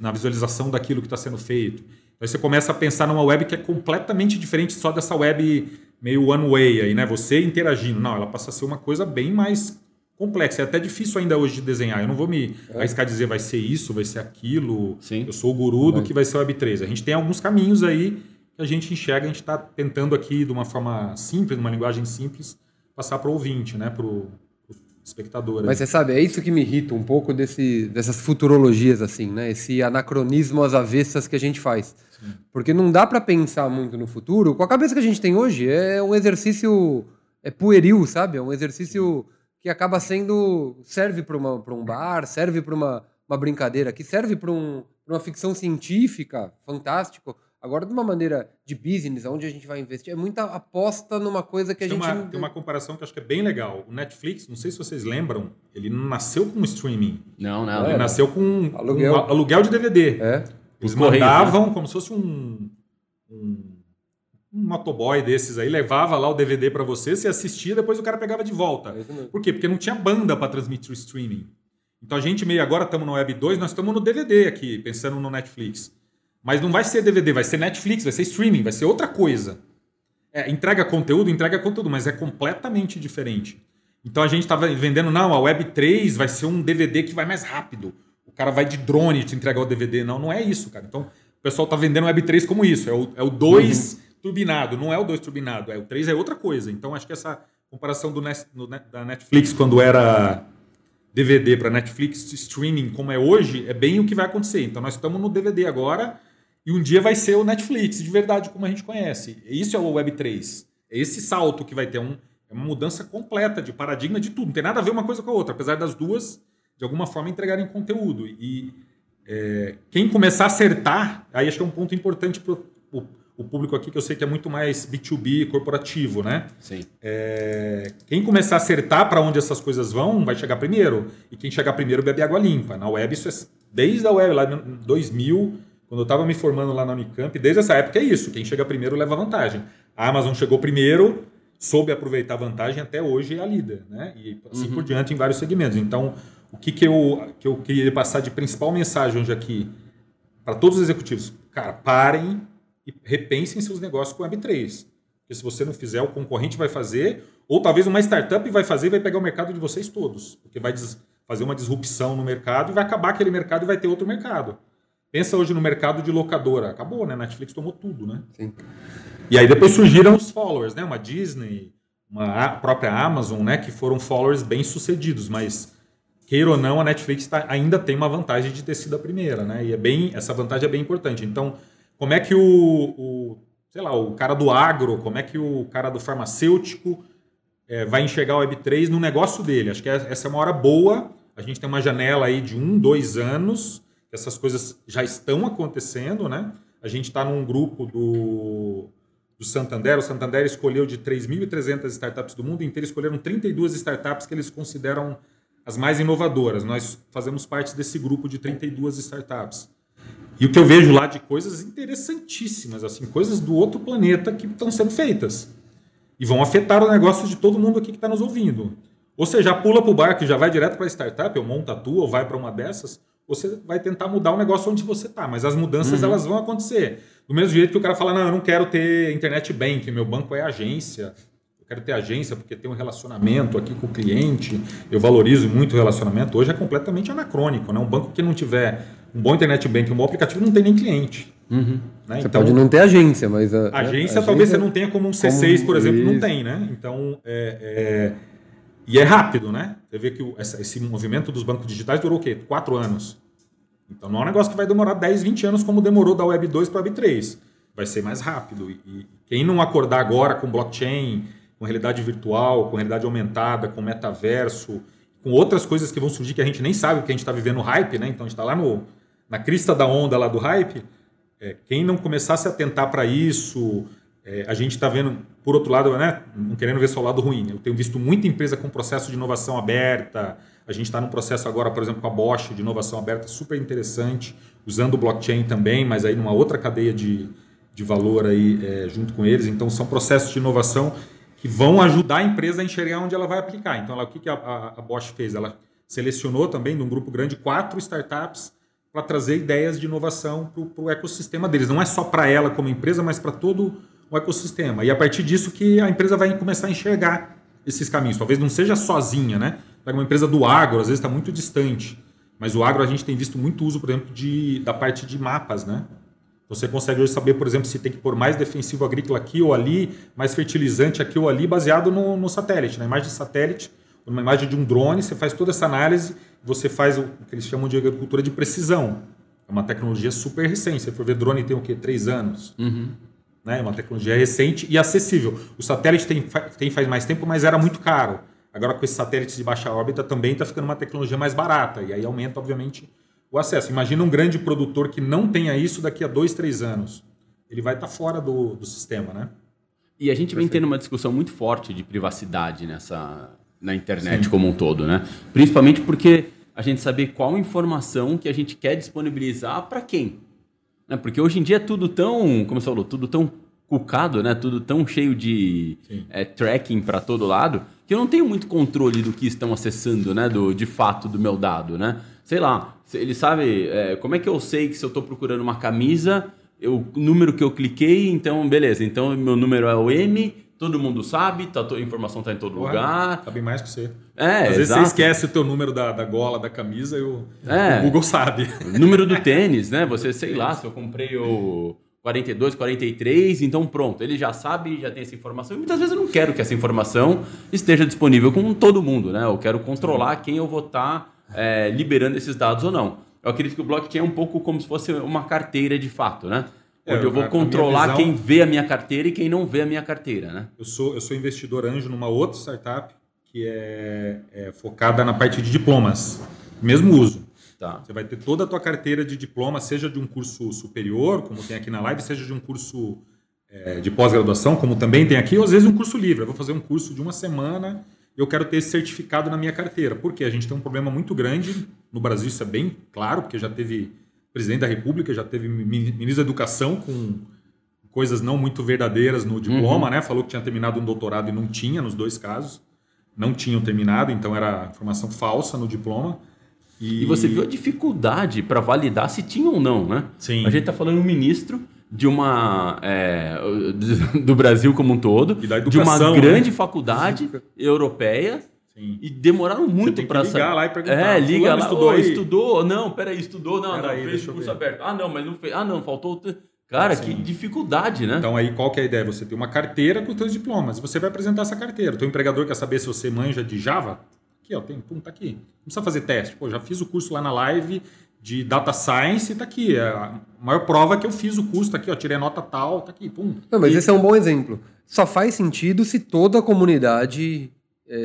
na visualização daquilo que está sendo feito. Aí você começa a pensar numa web que é completamente diferente só dessa web meio one way aí, né? Você interagindo. Não, ela passa a ser uma coisa bem mais complexa. É até difícil ainda hoje de desenhar. Eu não vou me é. arriscar dizer vai ser isso, vai ser aquilo. Sim. Eu sou o guru do que vai ser o Web3. A gente tem alguns caminhos aí que a gente enxerga, a gente está tentando aqui de uma forma simples, uma linguagem simples, passar para o ouvinte, né? para o espectador. Mas você sabe, é isso que me irrita um pouco desse, dessas futurologias, assim, né? Esse anacronismo às avessas que a gente faz. Sim. Porque não dá para pensar muito no futuro. Com a cabeça que a gente tem hoje, é um exercício é pueril, sabe? É um exercício... Sim que acaba sendo. serve para um bar, serve para uma, uma brincadeira, que serve para um, uma ficção científica, fantástico. Agora, de uma maneira de business, onde a gente vai investir, é muita aposta numa coisa que a tem gente. Uma, tem uma comparação que eu acho que é bem legal. O Netflix, não sei se vocês lembram, ele não nasceu com streaming. Não, não. Ele nasceu com aluguel, um aluguel de DVD. É. Eles mandavam né? como se fosse um, um um motoboy desses aí levava lá o DVD para você, você assistia, depois o cara pegava de volta. Por quê? Porque não tinha banda para transmitir o streaming. Então a gente meio agora estamos no Web 2, nós estamos no DVD aqui, pensando no Netflix. Mas não vai ser DVD, vai ser Netflix, vai ser streaming, vai ser outra coisa. É, entrega conteúdo, entrega conteúdo, mas é completamente diferente. Então a gente estava vendendo, não, a Web 3 vai ser um DVD que vai mais rápido. O cara vai de drone te entregar o DVD. Não, não é isso, cara. Então o pessoal está vendendo Web 3 como isso. É o, é o 2 uhum turbinado, não é o 2 turbinado, é o 3 é outra coisa. Então acho que essa comparação do, no, da Netflix quando era DVD para Netflix streaming como é hoje, é bem o que vai acontecer. Então nós estamos no DVD agora e um dia vai ser o Netflix de verdade como a gente conhece. Isso é o Web 3. É esse salto que vai ter um, é uma mudança completa de paradigma de tudo. Não tem nada a ver uma coisa com a outra, apesar das duas de alguma forma entregarem conteúdo. E é, quem começar a acertar, aí acho que é um ponto importante para o público aqui que eu sei que é muito mais B2B corporativo, né? Sim. É, quem começar a acertar para onde essas coisas vão, vai chegar primeiro. E quem chegar primeiro bebe água limpa. Na web, isso é desde a web, lá em 2000, quando eu estava me formando lá na Unicamp, desde essa época é isso. Quem chega primeiro leva vantagem. A Amazon chegou primeiro, soube aproveitar a vantagem, até hoje é a líder, né? E assim uhum. por diante em vários segmentos. Então, o que, que, eu, que eu queria passar de principal mensagem hoje aqui para todos os executivos? Cara, parem e repensem seus negócios com Web3. Porque se você não fizer, o concorrente vai fazer, ou talvez uma startup vai fazer e vai pegar o mercado de vocês todos. Porque vai fazer uma disrupção no mercado e vai acabar aquele mercado e vai ter outro mercado. Pensa hoje no mercado de locadora. Acabou, né? Netflix tomou tudo, né? Sim. E aí depois surgiram os followers, né? Uma Disney, uma própria Amazon, né? Que foram followers bem sucedidos, mas queira ou não, a Netflix tá, ainda tem uma vantagem de ter sido a primeira, né? E é bem, essa vantagem é bem importante. Então, como é que o, o sei lá, o cara do agro, como é que o cara do farmacêutico é, vai enxergar o Web3 no negócio dele? Acho que essa é uma hora boa. A gente tem uma janela aí de um, dois anos, essas coisas já estão acontecendo, né? A gente está num grupo do, do Santander. O Santander escolheu de 3.300 startups do mundo inteiro, escolheram 32 startups que eles consideram as mais inovadoras. Nós fazemos parte desse grupo de 32 startups. E o que eu vejo lá de coisas interessantíssimas, assim, coisas do outro planeta que estão sendo feitas. E vão afetar o negócio de todo mundo aqui que está nos ouvindo. Ou seja, pula para o barco e já vai direto para a startup, ou monta a tua, ou vai para uma dessas, você vai tentar mudar o negócio onde você está. Mas as mudanças uhum. elas vão acontecer. Do mesmo jeito que o cara fala, não, eu não quero ter internet bank, meu banco é agência quero ter agência porque tem um relacionamento aqui com o cliente, eu valorizo muito o relacionamento. Hoje é completamente anacrônico, né? Um banco que não tiver um bom internet bank, um bom aplicativo, não tem nem cliente. Uhum. Né? Você então, pode não ter agência, mas... A, agência, agência talvez você não tenha como um C6, como por exemplo, isso. não tem, né? Então, é, é, e é rápido, né? Você vê que o, essa, esse movimento dos bancos digitais durou o quê? Quatro anos. Então não é um negócio que vai demorar 10, 20 anos como demorou da Web 2 para a Web 3. Vai ser mais rápido. E, e quem não acordar agora com blockchain, com realidade virtual, com realidade aumentada, com metaverso, com outras coisas que vão surgir que a gente nem sabe, porque a gente está vivendo hype, né? Então a gente está lá no, na crista da onda lá do hype. É, quem não começar a se atentar para isso, é, a gente está vendo, por outro lado, né? Não querendo ver só o lado ruim. Eu tenho visto muita empresa com processo de inovação aberta. A gente está num processo agora, por exemplo, com a Bosch de inovação aberta, super interessante, usando o blockchain também, mas aí numa outra cadeia de, de valor aí é, junto com eles. Então são processos de inovação que vão ajudar a empresa a enxergar onde ela vai aplicar. Então, ela, o que, que a, a, a Bosch fez? Ela selecionou também, num grupo grande, quatro startups para trazer ideias de inovação para o ecossistema deles. Não é só para ela como empresa, mas para todo o ecossistema. E a partir disso que a empresa vai começar a enxergar esses caminhos. Talvez não seja sozinha, né? Uma empresa do agro, às vezes está muito distante. Mas o agro a gente tem visto muito uso, por exemplo, de, da parte de mapas, né? Você consegue hoje saber, por exemplo, se tem que pôr mais defensivo agrícola aqui ou ali, mais fertilizante aqui ou ali, baseado no, no satélite. Na imagem de satélite, numa imagem de um drone, você faz toda essa análise, você faz o que eles chamam de agricultura de precisão. É uma tecnologia super recente. Se for ver drone, tem o quê? Três anos. Uhum. Né? É uma tecnologia recente e acessível. O satélite tem, tem faz mais tempo, mas era muito caro. Agora, com esses satélites de baixa órbita, também está ficando uma tecnologia mais barata. E aí aumenta, obviamente, o acesso. Imagina um grande produtor que não tenha isso daqui a dois, três anos. Ele vai estar tá fora do, do sistema, né? E a gente Perfeito. vem tendo uma discussão muito forte de privacidade nessa, na internet Sim. como um todo, né? Principalmente porque a gente saber qual informação que a gente quer disponibilizar para quem. Né? Porque hoje em dia é tudo tão, como você falou, tudo tão cucado, né? Tudo tão cheio de é, tracking para todo lado que eu não tenho muito controle do que estão acessando, né? Do, de fato do meu dado, né? Sei lá, ele sabe é, como é que eu sei que se eu estou procurando uma camisa, o número que eu cliquei, então beleza, então meu número é o M, todo mundo sabe, tá, a informação está em todo Ué, lugar. Sabe mais que você. É, Às vezes você esquece o teu número da, da gola, da camisa e o, é, o Google sabe. Número do tênis, né? Você, sei lá, se eu comprei o 42, 43, então pronto, ele já sabe, já tem essa informação. E muitas vezes eu não quero que essa informação esteja disponível com todo mundo, né? Eu quero controlar quem eu vou estar tá é, liberando esses dados ou não. Eu acredito que o blockchain é um pouco como se fosse uma carteira de fato, né? É, Onde eu vou a, controlar a visão... quem vê a minha carteira e quem não vê a minha carteira, né? Eu sou, eu sou investidor anjo numa outra startup que é, é focada na parte de diplomas, mesmo uso. Tá. Você vai ter toda a tua carteira de diploma, seja de um curso superior, como tem aqui na live, seja de um curso é, de pós-graduação, como também tem aqui, ou às vezes um curso livre. Eu vou fazer um curso de uma semana eu quero ter esse certificado na minha carteira. Porque a gente tem um problema muito grande, no Brasil isso é bem claro, porque já teve presidente da República, já teve ministro da Educação com coisas não muito verdadeiras no diploma, uhum. né? Falou que tinha terminado um doutorado e não tinha nos dois casos. Não tinham terminado, então era informação falsa no diploma. E, e você viu a dificuldade para validar se tinha ou não, né? Sim. A gente está falando um ministro de uma é, *laughs* do Brasil como um todo, de uma educação, né? grande faculdade europeia Sim. e demoraram muito tem que para ligar lá e perguntar, É, liga "Fulano lá, estudou estudou, aí?" estudou, não, peraí, estudou, não, Pera não, aí, fez o curso ver. aberto. Ah, não, mas não fez. Ah, não, faltou. Cara, Sim. que dificuldade, né? Então aí qual que é a ideia? Você tem uma carteira com os seus diplomas. E você vai apresentar essa carteira. O teu empregador quer saber se você manja de Java? Aqui, ó, tem, pum, tá aqui. Não precisa fazer teste. Pô, já fiz o curso lá na live de Data Science, tá aqui. É a maior prova que eu fiz o curso, tá aqui, ó, tirei nota tal, tá aqui, pum. Não, mas E- esse é um bom exemplo. Só faz sentido se toda a comunidade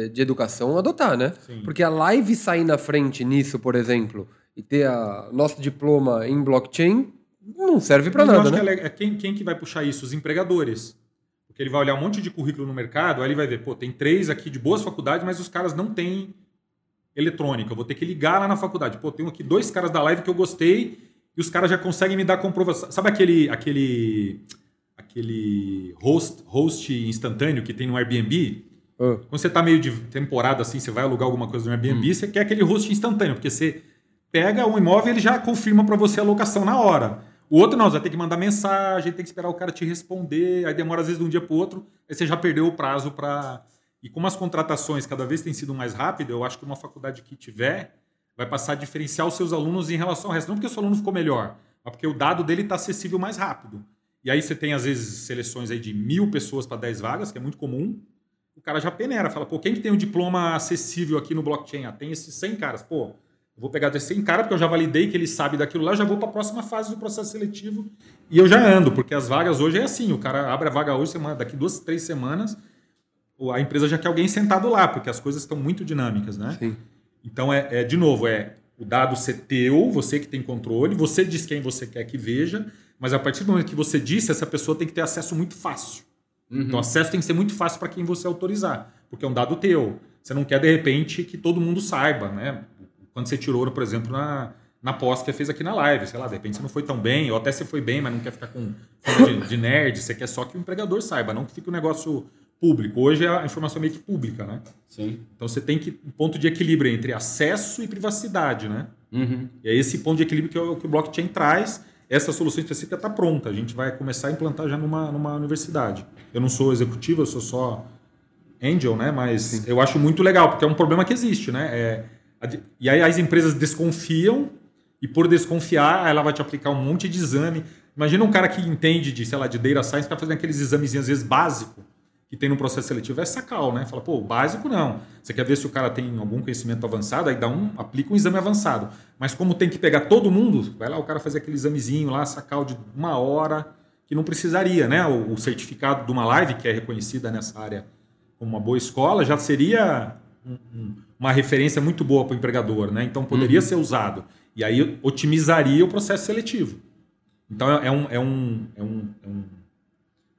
de educação adotar, né? Sim. Porque a live sair na frente nisso, por exemplo, e ter a nosso diploma em blockchain, não serve para nada, acho né? que é é quem, quem que vai puxar isso? Os empregadores. Porque ele vai olhar um monte de currículo no mercado, aí ele vai ver, pô, tem três aqui de boas faculdades, mas os caras não têm eletrônica. Eu vou ter que ligar lá na faculdade. Pô, tem aqui dois caras da live que eu gostei e os caras já conseguem me dar comprovação. Sabe aquele aquele aquele host, host instantâneo que tem no Airbnb? Ah, Quando você tá meio de temporada assim, você vai alugar alguma coisa no Airbnb, você quer aquele host instantâneo, porque você pega o imóvel e ele já confirma para você a locação na hora. O outro não, você vai ter que mandar mensagem, tem que esperar o cara te responder, aí demora às vezes de um dia para outro, aí você já perdeu o prazo para. E como as contratações cada vez têm sido mais rápidas, eu acho que uma faculdade que tiver vai passar a diferenciar os seus alunos em relação ao resto. Não porque o seu aluno ficou melhor, mas porque o dado dele está acessível mais rápido. E aí você tem, às vezes, seleções aí de mil pessoas para 10 vagas, que é muito comum. O cara já peneira, fala, pô, quem que tem um diploma acessível aqui no blockchain? Ah, tem esses 100 caras. Pô, eu vou pegar desses 100 caras, porque eu já validei que ele sabe daquilo lá, já vou para a próxima fase do processo seletivo e eu já ando, porque as vagas hoje é assim, o cara abre a vaga hoje, semana, daqui duas, três semanas, a empresa já quer alguém sentado lá, porque as coisas estão muito dinâmicas, né? sim. Então, é, é, de novo, é o dado ser teu, você que tem controle, você diz quem você quer que veja, mas a partir do momento que você disse, essa pessoa tem que ter acesso muito fácil. Então, o acesso tem que ser muito fácil para quem você autorizar, porque é um dado teu. Você não quer, de repente, que todo mundo saiba, né? Quando você tirou, por exemplo, na, na pós que você fez aqui na live, sei lá, de repente você não foi tão bem, ou até você foi bem, mas não quer ficar com de, de nerd, você quer só que o empregador saiba, não que fique um negócio público. Hoje a informação é meio que pública, né? Sim. Então você tem que um ponto de equilíbrio entre acesso e privacidade, né? Uhum. E é esse ponto de equilíbrio que o, que o blockchain traz. Essa solução específica está pronta. A gente vai começar a implantar já numa, numa universidade. Eu não sou executivo, eu sou só angel, né? Mas eu acho muito legal, porque é um problema que existe, né? É, e aí as empresas desconfiam e por desconfiar, ela vai te aplicar um monte de exame. Imagina um cara que entende de, sei lá, de data science, para fazer aqueles examezinhos, às vezes, básico que tem no processo seletivo é sacal, né? Fala, pô, básico não. Você quer ver se o cara tem algum conhecimento avançado, aí dá um, aplica um exame avançado. Mas como tem que pegar todo mundo, vai lá o cara fazer aquele examezinho lá, sacal de uma hora, que não precisaria, né? O, o certificado de uma live, que é reconhecida nessa área como uma boa escola, já seria um- um- uma referência muito boa para o empregador, né? Então poderia ser usado. E aí otimizaria o processo seletivo. Então é, é um, é um, é um, é um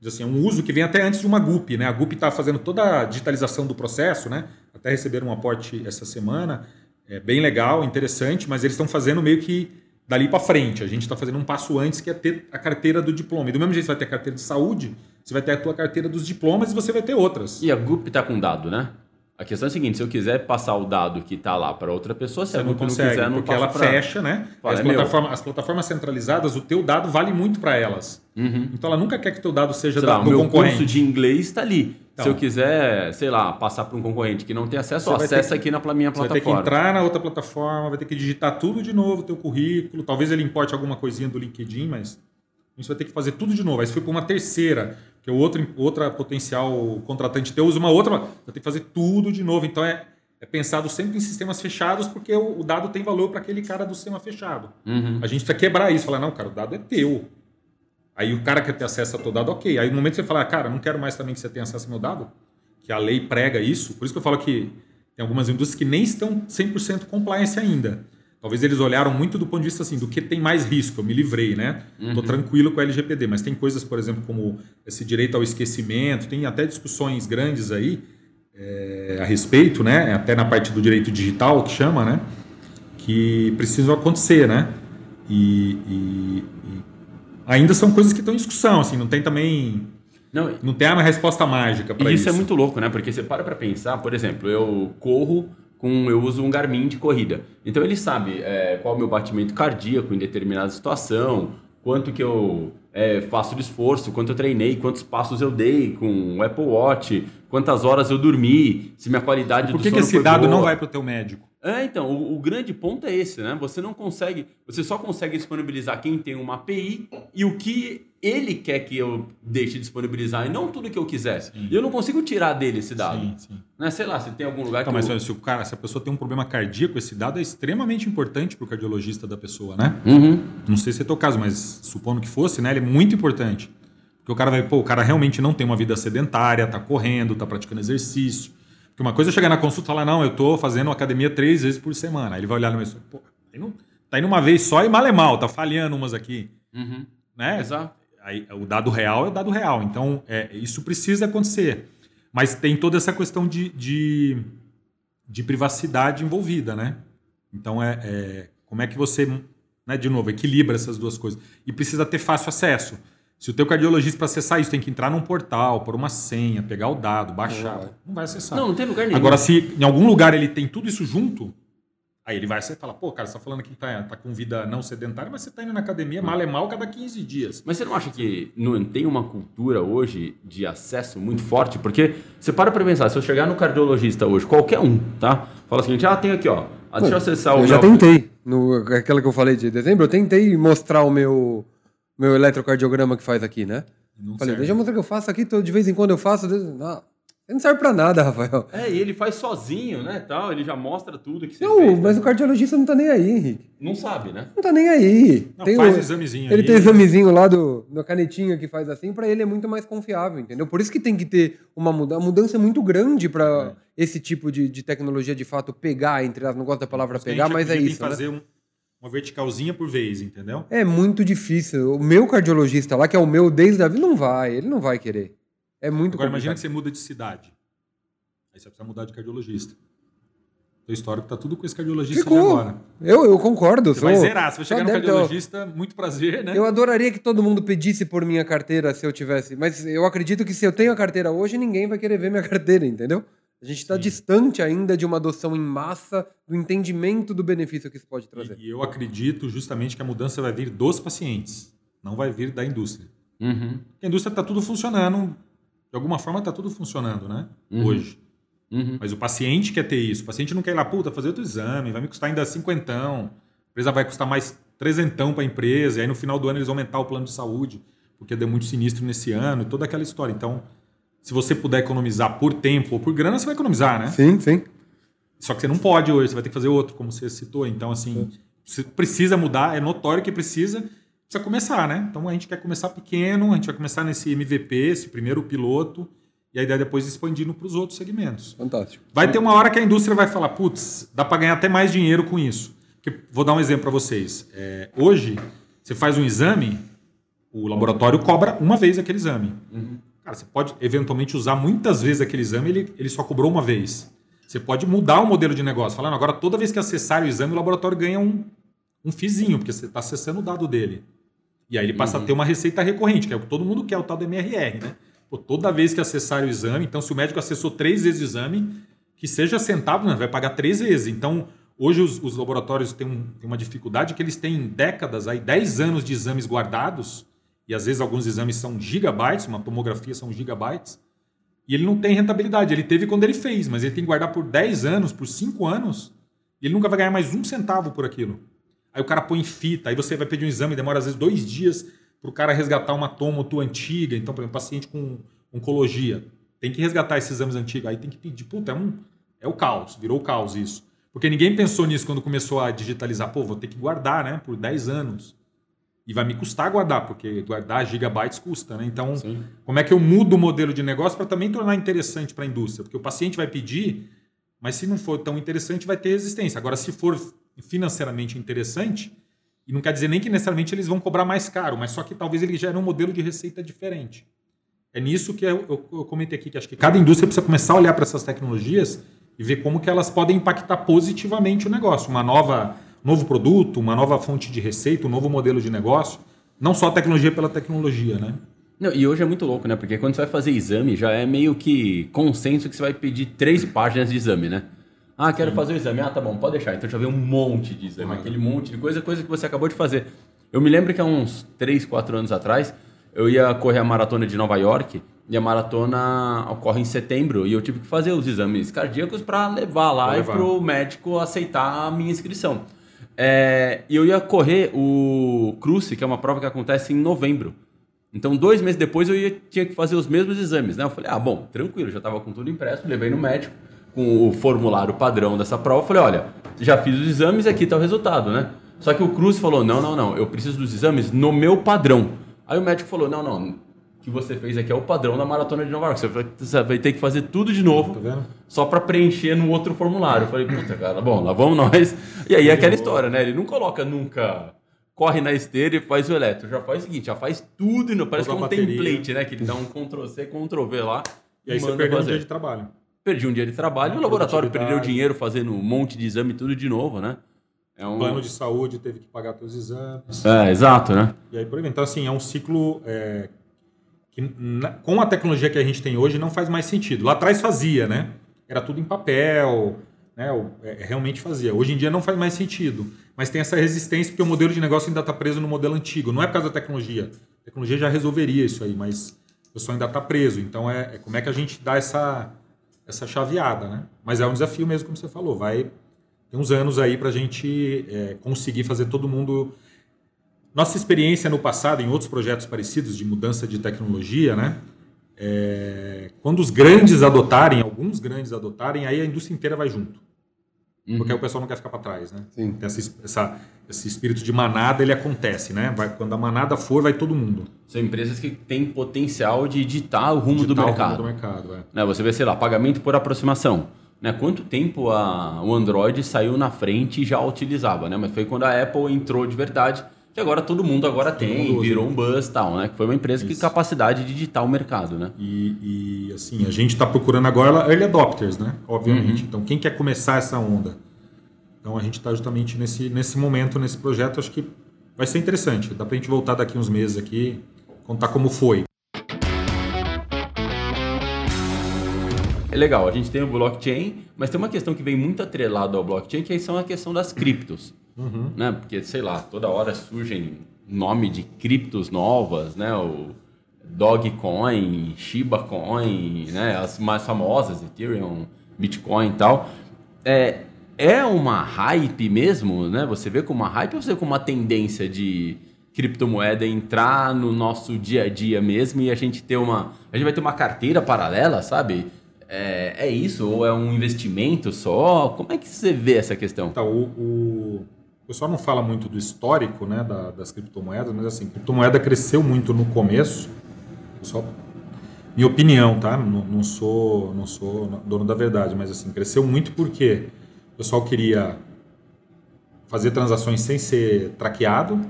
assim, é um uso que vem até antes de uma GUP, né? A GUP está fazendo toda a digitalização do processo, né? Até receberam um aporte essa semana, é bem legal, interessante, mas eles estão fazendo meio que dali para frente. A gente está fazendo um passo antes que é ter a carteira do diploma. E do mesmo jeito você vai ter a carteira de saúde, você vai ter a tua carteira dos diplomas e você vai ter outras. E a GUP tá com dado, né? A questão é a seguinte, se eu quiser passar o dado que tá lá para outra pessoa, se Você a não GUP não consegue, quiser, não porque ela pra- fecha, né? Fala, as, é plataformas, as plataformas centralizadas, o teu dado vale muito para elas. Uhum. Então ela nunca quer que o teu dado seja Sei da, lá, do meu concorrente. curso de inglês está ali. Então. Se eu quiser, sei lá, passar para um concorrente que não tem acesso, ó, acessa que- aqui na minha Você vai ter que plataforma. entrar na outra plataforma, vai ter que digitar tudo de novo, o teu currículo. Talvez ele importe alguma coisinha do LinkedIn, mas você vai ter que fazer tudo de novo. Aí se for para uma terceira, que o outro, outra potencial contratante teu usa uma outra, vai ter que fazer tudo de novo. Então é, é pensado sempre em sistemas fechados, porque o, o dado tem valor para aquele cara do sistema fechado. Uhum. A gente precisa quebrar isso, falar, não, cara, o dado é teu. Aí o cara quer ter acesso a teu dado, ok. Aí no momento que você fala, cara, não quero mais também que você tenha acesso ao meu dado, que a lei prega isso, por isso que eu falo que tem algumas indústrias que nem estão 100% compliance ainda. Talvez eles olharam muito do ponto de vista assim, do que tem mais risco, eu me livrei, né? Tô tranquilo com a LGPD, mas tem coisas, por exemplo, como esse direito ao esquecimento, tem até discussões grandes aí é, a respeito, né? Até na parte do direito digital, que chama, né? Que precisam acontecer, né? E, e- e ainda são coisas que estão em discussão, assim, não tem também. Não, Não tem uma resposta mágica para E isso. isso é muito louco, né? Porque você para pra pensar, por exemplo, eu corro com. Eu uso um Garmin de corrida. Então ele sabe é, qual é o meu batimento cardíaco em determinada situação, quanto que eu é, faço de esforço, quanto eu treinei, quantos passos eu dei com o Apple Watch, quantas horas eu dormi, se minha qualidade Por do que, que sono esse foi dado boa. não vai para o teu médico? É, então, o, o grande ponto é esse, né? Você não consegue, você só consegue disponibilizar quem tem uma API e o que ele quer que eu deixe disponibilizar e não tudo que eu quiser. Sim. Eu não consigo tirar dele esse dado. Sim, sim. Né? Sei lá, se tem algum lugar Então, que mas eu... se, o cara, se a pessoa tem um problema cardíaco, esse dado é extremamente importante para o cardiologista da pessoa, né? Uhum. Não sei se é teu caso, mas supondo que fosse, né? Ele é muito importante. Porque o cara vai, pô, o cara realmente não tem uma vida sedentária, tá correndo, tá praticando exercício. Porque uma coisa é chegar na consulta e falar, não, eu tô fazendo academia três vezes por semana. Aí ele vai olhar no meu pô, tá indo, tá indo uma vez só e mal é mal, tá falhando umas aqui. Uhum. Né? Exato. Aí, o dado real é o dado real. Então, é, isso precisa acontecer. Mas tem toda essa questão de, de, de privacidade envolvida, né? Então, é, é- como é que você, né, de novo, equilibra essas duas coisas? E precisa ter fácil acesso. Se o teu cardiologista, para acessar isso, tem que entrar num portal, pôr uma senha, pegar o dado, baixar. Não vai. Não vai acessar. Não, não tem lugar nenhum. Agora, se em algum lugar ele tem tudo isso junto, aí ele vai você fala, pô, cara, você tá falando que tá, tá com vida não sedentária, mas você tá indo na academia mal é mal cada 15 dias. Mas você não acha que não tem uma cultura hoje de acesso muito forte? Porque você para pra pensar, se eu chegar no cardiologista hoje, qualquer um, tá? Fala o seguinte, ah, tem aqui, ó. Ah, deixa eu acessar o Eu já meu- tentei. No, aquela que eu falei de dezembro, eu tentei mostrar o meu, meu eletrocardiograma que faz aqui, né? Não Falei, serve. deixa eu mostrar que eu faço aqui, de vez em quando eu faço. Não, não serve pra nada, Rafael. É, e ele faz sozinho, né, tal, ele já mostra tudo que você Não, fez. mas tá? o cardiologista não tá nem aí, Henrique. Não sabe, né? Não tá nem aí. Não, Tem faz o- examezinho Ele aí. tem examezinho lá do, da canetinha que faz assim, pra ele é muito mais confiável, entendeu? Por isso que tem que ter uma mudança. A mudança é muito grande pra esse tipo de, de tecnologia de fato pegar, entre as. Não gosto da palavra isso que pegar, mas é acredita em isso. né? fazer um- uma verticalzinha por vez, entendeu? É muito difícil. O meu cardiologista lá, que é o meu desde a vida, não vai. Ele não vai querer. É muito Agora imagina que complicado. você muda de cidade. Aí você precisa mudar de cardiologista. Teu histórico tá tudo com esse cardiologista Ficou. agora. Eu, eu concordo. Você sou- vai zerar. Você vai chegar no deve ter- cardiologista, muito prazer, né? Eu adoraria que todo mundo pedisse por minha carteira se eu tivesse. Mas eu acredito que se eu tenho a carteira hoje, ninguém vai querer ver minha *laughs* carteira, entendeu? A gente está distante ainda de uma adoção em massa do entendimento do benefício que isso pode trazer. E, e eu acredito justamente que a mudança vai vir dos pacientes, não vai vir da indústria. Uhum. Porque a indústria está tudo funcionando, de alguma forma está tudo funcionando, né? Uhum. Hoje. Uhum. Mas o paciente quer ter isso. O paciente não quer ir lá, puta, fazer outro exame, vai me custar ainda cinquentão. A empresa vai custar mais trezentão para a empresa, e aí no final do ano eles vão aumentar o plano de saúde, porque deu muito sinistro nesse ano, e toda aquela história. Então, se você puder economizar por tempo ou por grana, você vai economizar, né? Sim, sim. Só que você não pode hoje, você vai ter que fazer outro, como você citou. Então, assim, você precisa mudar, é notório que precisa, precisa começar, né? Então a gente quer começar pequeno, a gente vai começar nesse MVP, esse primeiro piloto, e a ideia é depois expandindo para os outros segmentos. Fantástico. Vai ter uma hora que a indústria vai falar, putz, dá para ganhar até mais dinheiro com isso. Porque, vou dar um exemplo para vocês. É, hoje, você faz um exame, o laboratório cobra uma vez aquele exame. Cara, você pode eventualmente usar muitas vezes aquele exame, ele, ele só cobrou uma vez. Você pode mudar o modelo de negócio, falando agora toda vez que acessar o exame, o laboratório ganha um, um fizinho, porque você está acessando o dado dele. E aí ele passa a ter uma receita recorrente, que é o que todo mundo quer, o tal do MRR, né? Pô, toda vez que acessar o exame, então se o médico acessou três vezes o exame, que seja centavo, né? vai pagar três vezes. Então, hoje os, os laboratórios têm, um- têm uma dificuldade que eles têm décadas, aí 10 anos de exames guardados, e às vezes alguns exames são gigabytes, uma tomografia são gigabytes, e ele não tem rentabilidade. Ele teve quando ele fez, mas ele tem que guardar por 10 anos, por 5 anos, e ele nunca vai ganhar mais um centavo por aquilo. Aí o cara põe fita, aí você vai pedir um exame, demora às vezes dois dias para o cara resgatar uma toma tua antiga. Então, por exemplo, paciente com oncologia, tem que resgatar esses exames antigos. Aí tem que pedir, puta, é, um, é o caos, virou o caos isso. Porque ninguém pensou nisso quando começou a digitalizar. Pô, vou ter que guardar, né, por 10 anos. E vai me custar guardar, porque guardar gigabytes custa, né? Então, Sim. como é que eu mudo o modelo de negócio para também tornar interessante para a indústria? Porque o paciente vai pedir, mas se não for tão interessante, vai ter resistência. Agora, se for financeiramente interessante, e não quer dizer nem que necessariamente eles vão cobrar mais caro, mas só que talvez ele gere um modelo de receita diferente. É nisso que eu, eu- eu comentei aqui, que acho que cada indústria precisa começar a olhar para essas tecnologias e ver como que elas podem impactar positivamente o negócio. Uma nova, novo produto, uma nova fonte de receita, um novo modelo de negócio. Não só a tecnologia pela tecnologia, né? Não, e hoje é muito louco, né? Porque quando você vai fazer exame, já é meio que consenso que você vai pedir três páginas de exame, né? Ah, quero fazer o exame. Ah, tá bom, pode deixar. Então já vem um monte de exame, Uhum. aquele monte de coisa, coisa que você acabou de fazer. Eu me lembro que há uns 3, 4 anos atrás, eu ia correr a maratona de Nova York e a maratona ocorre em setembro e eu tive que fazer os exames cardíacos para levar lá Pra e levar. para o médico aceitar a minha inscrição. É, e eu ia correr o Cruce, que é uma prova que acontece em novembro. Então, dois meses depois, eu ia, tinha que fazer os mesmos exames, né? Eu falei, ah, bom, tranquilo, já estava com tudo impresso, levei no médico com o formulário padrão dessa prova. Falei, olha, já fiz os exames, aqui está o resultado, né? Só que o Cruz falou, não, não, não, eu preciso dos exames no meu padrão. Aí o médico falou, não, não, que você fez aqui é o padrão da maratona de Nova York. Você vai, você vai ter que fazer tudo de novo Tá só para preencher no outro formulário. Eu falei, puta, cara, bom, lá vamos nós. E aí é aquela história, né? Ele não coloca nunca. Corre na esteira e faz o eletro. Já faz o seguinte, já faz tudo e não. Parece que é um bateria. template, né? Que ele dá um Ctrl C, Ctrl V lá. E aí você perdeu um fazer. dia de trabalho. Perdi um dia de trabalho, o laboratório perdeu dinheiro fazendo um monte de exame tudo de novo, né? É um. Plano de saúde teve que pagar teus exames. É, exato, né? E aí por vai. Então, assim, é um ciclo é, que com a tecnologia que a gente tem hoje não faz mais sentido. Lá atrás fazia, né? Era tudo em papel, né? O- é, realmente fazia. Hoje em dia não faz mais sentido. Mas tem essa resistência porque o modelo de negócio ainda está preso no modelo antigo. Não é por causa da tecnologia. A tecnologia já resolveria isso aí, mas o pessoal ainda está preso. Então, é, é como é que a gente dá essa, essa chaveada, né? Mas é um desafio mesmo, como você falou. Vai tem uns anos aí para a gente é, conseguir fazer todo mundo nossa experiência no passado, em outros projetos parecidos de mudança de tecnologia, né? é, quando os grandes adotarem, alguns grandes adotarem, aí a indústria inteira vai junto. Porque aí o pessoal não quer ficar para trás, né? Sim. Tem essa, essa- esse espírito de manada, ele acontece, né? Vai, quando a manada for, vai todo mundo. São empresas que têm potencial de ditar o rumo do Digital, mercado. Do mercado é. Né, você vê, sei lá, pagamento por aproximação. Né, quanto tempo a- o Android saiu na frente e já utilizava, né? Mas foi quando a Apple entrou de verdade, que agora todo mundo agora tem, mundo virou um buzz e tal, né? Que foi uma empresa que Isso. capacidade de digitar o mercado, né? E, e, assim, a gente está procurando agora early adopters, né? Obviamente. Uhum. Então, quem quer começar essa onda? Então, a gente está justamente nesse, nesse momento, nesse projeto. Acho que vai ser interessante. Dá para a gente voltar daqui uns meses aqui, contar como foi. É legal, a gente tem o blockchain, mas tem uma questão que vem muito atrelada ao blockchain, que aí são a questão das criptos. Né? Porque, sei lá, toda hora surgem nome de criptos novas, né? O Dogecoin, Shiba Coin, né? As mais famosas, Ethereum, Bitcoin e tal. É, é uma hype mesmo, né? Você vê como uma hype ou você vê como uma tendência de criptomoeda entrar no nosso dia a dia mesmo e a gente ter uma. A gente vai ter uma carteira paralela, sabe? É, é isso? Ou é um investimento só? Como é que você vê essa questão? Tá, o, o, o pessoal não fala muito do histórico né, da- das criptomoedas, mas assim, criptomoeda cresceu muito no começo. Só minha opinião, tá? Não, não sou não sou dono da verdade, mas assim, cresceu muito porque o pessoal queria fazer transações sem ser traqueado,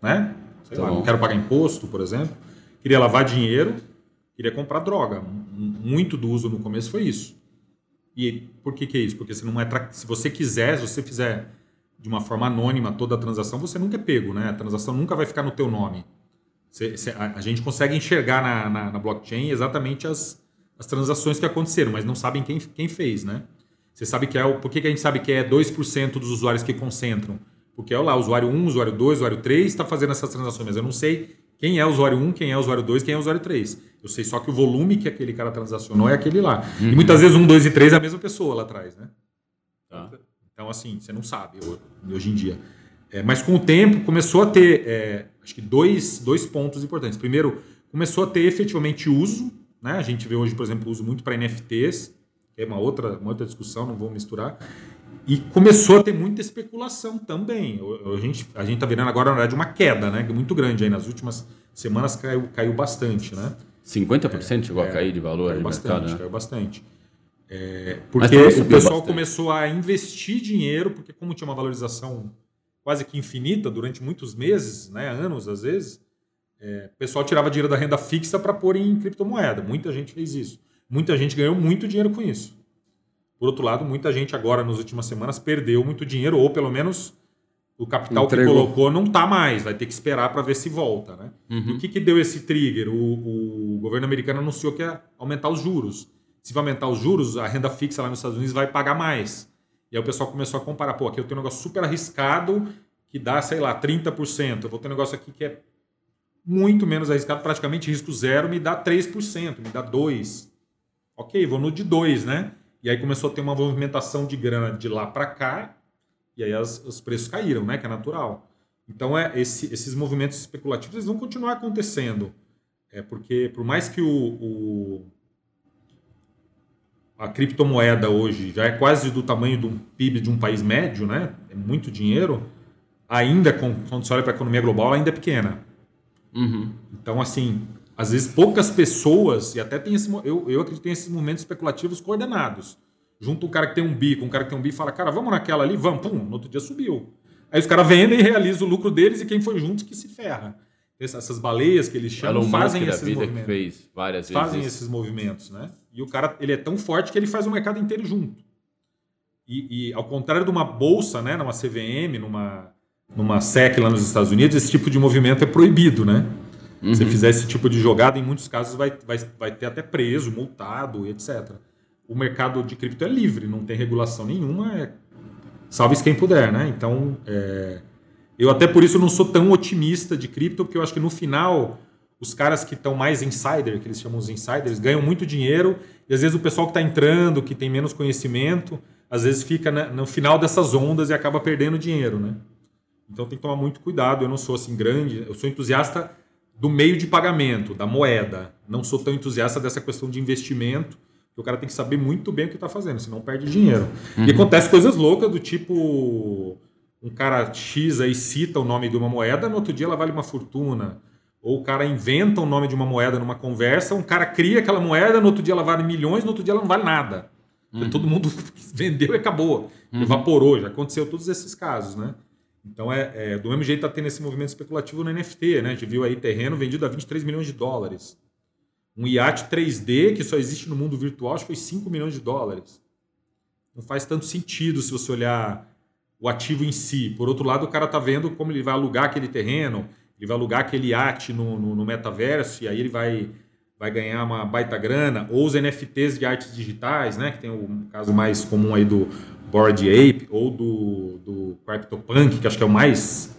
né? Sei Tá lá, não quero pagar imposto, por exemplo. Queria lavar dinheiro, queria comprar droga. Muito do uso no começo foi isso. E por que, que é isso? Porque se não é tra- se você quiser, se você fizer de uma forma anônima toda a transação, você nunca é pego, né? A transação nunca vai ficar no teu nome. Você- você- a, a gente consegue enxergar na, na, na blockchain exatamente as, as transações que aconteceram, mas não sabem quem, quem fez, né? Você sabe que é o. Por que, que a gente sabe que é 2% dos usuários que concentram? Porque é lá, usuário 1, usuário 2, usuário 3 está fazendo essas transações, mas eu não sei quem é o usuário 1, quem é o usuário 2, quem é o usuário 3. Eu sei só que o volume que aquele cara transacionou é aquele lá. E muitas vezes 1, 2 e 3 é a mesma pessoa lá atrás, né? Tá. Então, assim, você não sabe ho- hoje em dia. É, mas com o tempo começou a ter, é, acho que dois, dois pontos importantes. Primeiro, começou a ter efetivamente uso. Né? A gente vê hoje, por exemplo, uso muito para NFTs, que é uma outra, uma outra discussão, não vou misturar. E começou a ter muita especulação também. A gente a gente está vendo agora, na verdade, uma queda né? muito grande aí. Nas últimas semanas caiu, caiu bastante. Né? 50% chegou a É, cair de valor Caiu de bastante, mercado, né? caiu bastante. É, porque o pessoal bastante. começou a investir dinheiro, porque como tinha uma valorização quase que infinita durante muitos meses, né, anos às vezes, é, o pessoal tirava dinheiro da renda fixa para pôr em criptomoeda. Muita gente fez isso. Muita gente ganhou muito dinheiro com isso. Por outro lado, muita gente agora, nas últimas semanas, perdeu muito dinheiro, ou pelo menos o capital Entregou. que colocou não está mais, vai ter que esperar para ver se volta. Né? E o que, que deu esse trigger? O, o governo americano anunciou que ia aumentar os juros. Se vai aumentar os juros, a renda fixa lá nos Estados Unidos vai pagar mais. E aí o pessoal começou a comparar. Pô, aqui eu tenho um negócio super arriscado que dá, sei lá, 30%. Eu vou ter um negócio aqui que é muito menos arriscado, praticamente risco zero, me dá 3%, me dá 2%. Ok, vou no de 2, né? E aí começou a ter uma movimentação de grana de lá para cá, e aí as, os preços caíram, né? Que é natural. Então, é, esse, esses movimentos especulativos eles vão continuar acontecendo. É porque, por mais que o, o, a criptomoeda hoje já é quase do tamanho do PIB de um país médio, né? É muito dinheiro. Ainda, quando você olha para a economia global, ela ainda é pequena. Uhum. Então, assim, às vezes poucas pessoas, e até tem esse, eu, eu acredito em esses movimentos especulativos coordenados. Junto um cara que tem um bi com um cara que tem um bi e fala, cara, vamos naquela ali, vamos, pum, no outro dia subiu. Aí os caras vendem e realizam o lucro deles e quem foi junto que se ferra. Essas baleias que eles chamam Elon fazem Musk da esses vida que movimentos. fez várias vezes. Fazem esses movimentos, né? E o cara, ele é tão forte que ele faz o mercado inteiro junto. E, e ao contrário de uma bolsa, né, numa CVM, numa, numa SEC lá nos Estados Unidos, esse tipo de movimento é proibido, né? Uhum. Se fizer esse tipo de jogada, em muitos casos vai, vai, vai ter até preso, multado, etc. O mercado de cripto é livre, não tem regulação nenhuma, é salve-se quem puder, né? Então, é, eu até por isso não sou tão otimista de cripto, porque eu acho que no final os caras que estão mais insider, que eles chamam os insiders, ganham muito dinheiro e às vezes o pessoal que está entrando, que tem menos conhecimento, às vezes fica na- no final dessas ondas e acaba perdendo dinheiro, né? Então tem que tomar muito cuidado. Eu não sou assim grande, eu sou entusiasta do meio de pagamento, da moeda. Não sou tão entusiasta dessa questão de investimento, que o cara tem que saber muito bem o que está fazendo, senão perde dinheiro. E acontece coisas loucas do tipo um cara X aí cita o nome de uma moeda, no outro dia ela vale uma fortuna. Ou o cara inventa o nome de uma moeda numa conversa, um cara cria aquela moeda, no outro dia ela vale milhões, no outro dia ela não vale nada. Porque Todo mundo *laughs* vendeu e acabou. Evaporou, já aconteceu todos esses casos, né? Então, é, é, do mesmo jeito está tendo esse movimento especulativo no NFT, né? A gente viu aí terreno vendido a 23 milhões de dólares. Um iate 3D que só existe no mundo virtual, acho que foi 5 milhões de dólares. Não faz tanto sentido se você olhar o ativo em si. Por outro lado, o cara tá vendo como ele vai alugar aquele terreno, ele vai alugar aquele iate no, no, no metaverso e aí ele vai, vai ganhar uma baita grana. Ou os NFTs de artes digitais, né? Que tem o caso mais comum aí do Bored Ape ou do, do CryptoPunk, que acho que é o mais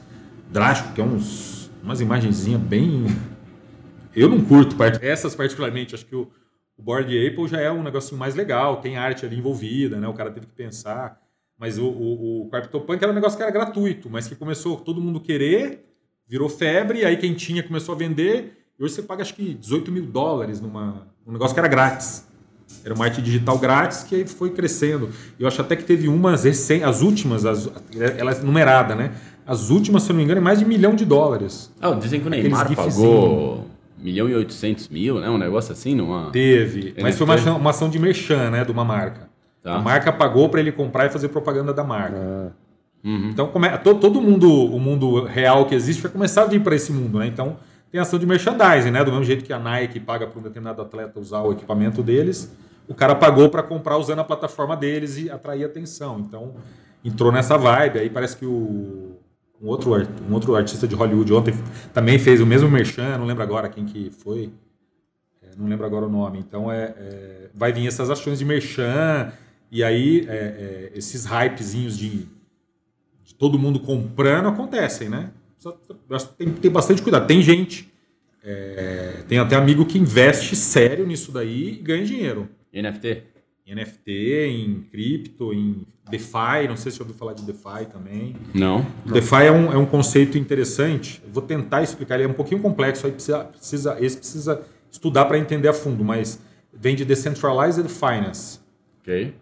drástico, que é uns, umas imagenzinhas bem... *laughs* Eu não curto part- essas particularmente, acho que o, o Bored Apple já é um negocinho mais legal, tem arte ali envolvida, né? O cara teve que pensar. Mas o, o, o CryptoPunk era um negócio que era gratuito, mas que começou todo mundo querer, virou febre, aí quem tinha começou a vender, e hoje você paga acho que 18 mil dólares numa, num negócio que era grátis. Era uma arte digital grátis que aí foi crescendo. Eu acho até que teve umas recém, as últimas, as, ela é numerada, né? As últimas, se eu não me engano, é mais de um milhão de dólares. Ah, dizem que o Neymar pagou 1 milhão e 800 mil, né? Um negócio assim, numa... Teve, mas foi uma, NFT. ação- uma ação de merchan, né, de uma marca. Tá. A marca pagou para ele comprar e fazer propaganda da marca. Ah, Uhum. Então, come, to- todo mundo, o mundo real que existe vai começar a vir para esse mundo, né? Então, tem ação de merchandising, né? Do mesmo jeito que a Nike paga para um determinado atleta usar o equipamento deles, o cara pagou para comprar usando a plataforma deles e atrair atenção. Então, entrou nessa vibe. Aí parece que o um outro, um outro artista de Hollywood ontem também fez o mesmo merchan, não lembro agora quem que foi. É, não lembro agora o nome. Então é, é, vai vir essas ações de merchan e aí é, é, esses hypezinhos de todo mundo comprando acontecem, né? Tem que ter bastante cuidado. Tem gente, é, tem até amigo que investe sério nisso daí e ganha dinheiro. NFT? Em NFT, em cripto, em DeFi. Não sei se você ouviu falar de DeFi também. Não. DeFi é um, é um conceito interessante. Eu vou tentar explicar. Ele é um pouquinho complexo. Aí precisa, precisa, esse precisa estudar para entender a fundo. Mas vem de Decentralized Finance. Ok.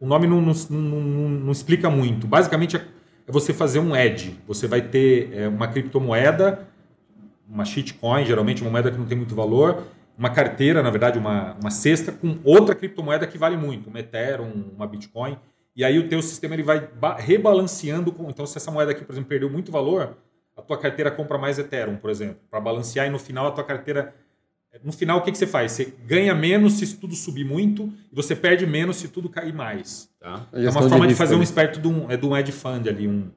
O nome não, não, não- não- explica muito. Basicamente é é você fazer um edge. Você vai ter é, uma criptomoeda, uma shitcoin, geralmente uma moeda que não tem muito valor, uma carteira, na verdade, uma, uma cesta com outra criptomoeda que vale muito, uma Ethereum, uma Bitcoin. E aí o teu sistema ele vai ba- rebalanceando. Com, então, se essa moeda aqui, por exemplo, perdeu muito valor, a tua carteira compra mais Ethereum, por exemplo, para balancear e no final a tua carteira no final, o que, que você faz? Você ganha menos se tudo subir muito e você perde menos se tudo cair mais. Tá. É uma forma de risco fazer um ali. esperto de um, é de um hedge fund ali, um-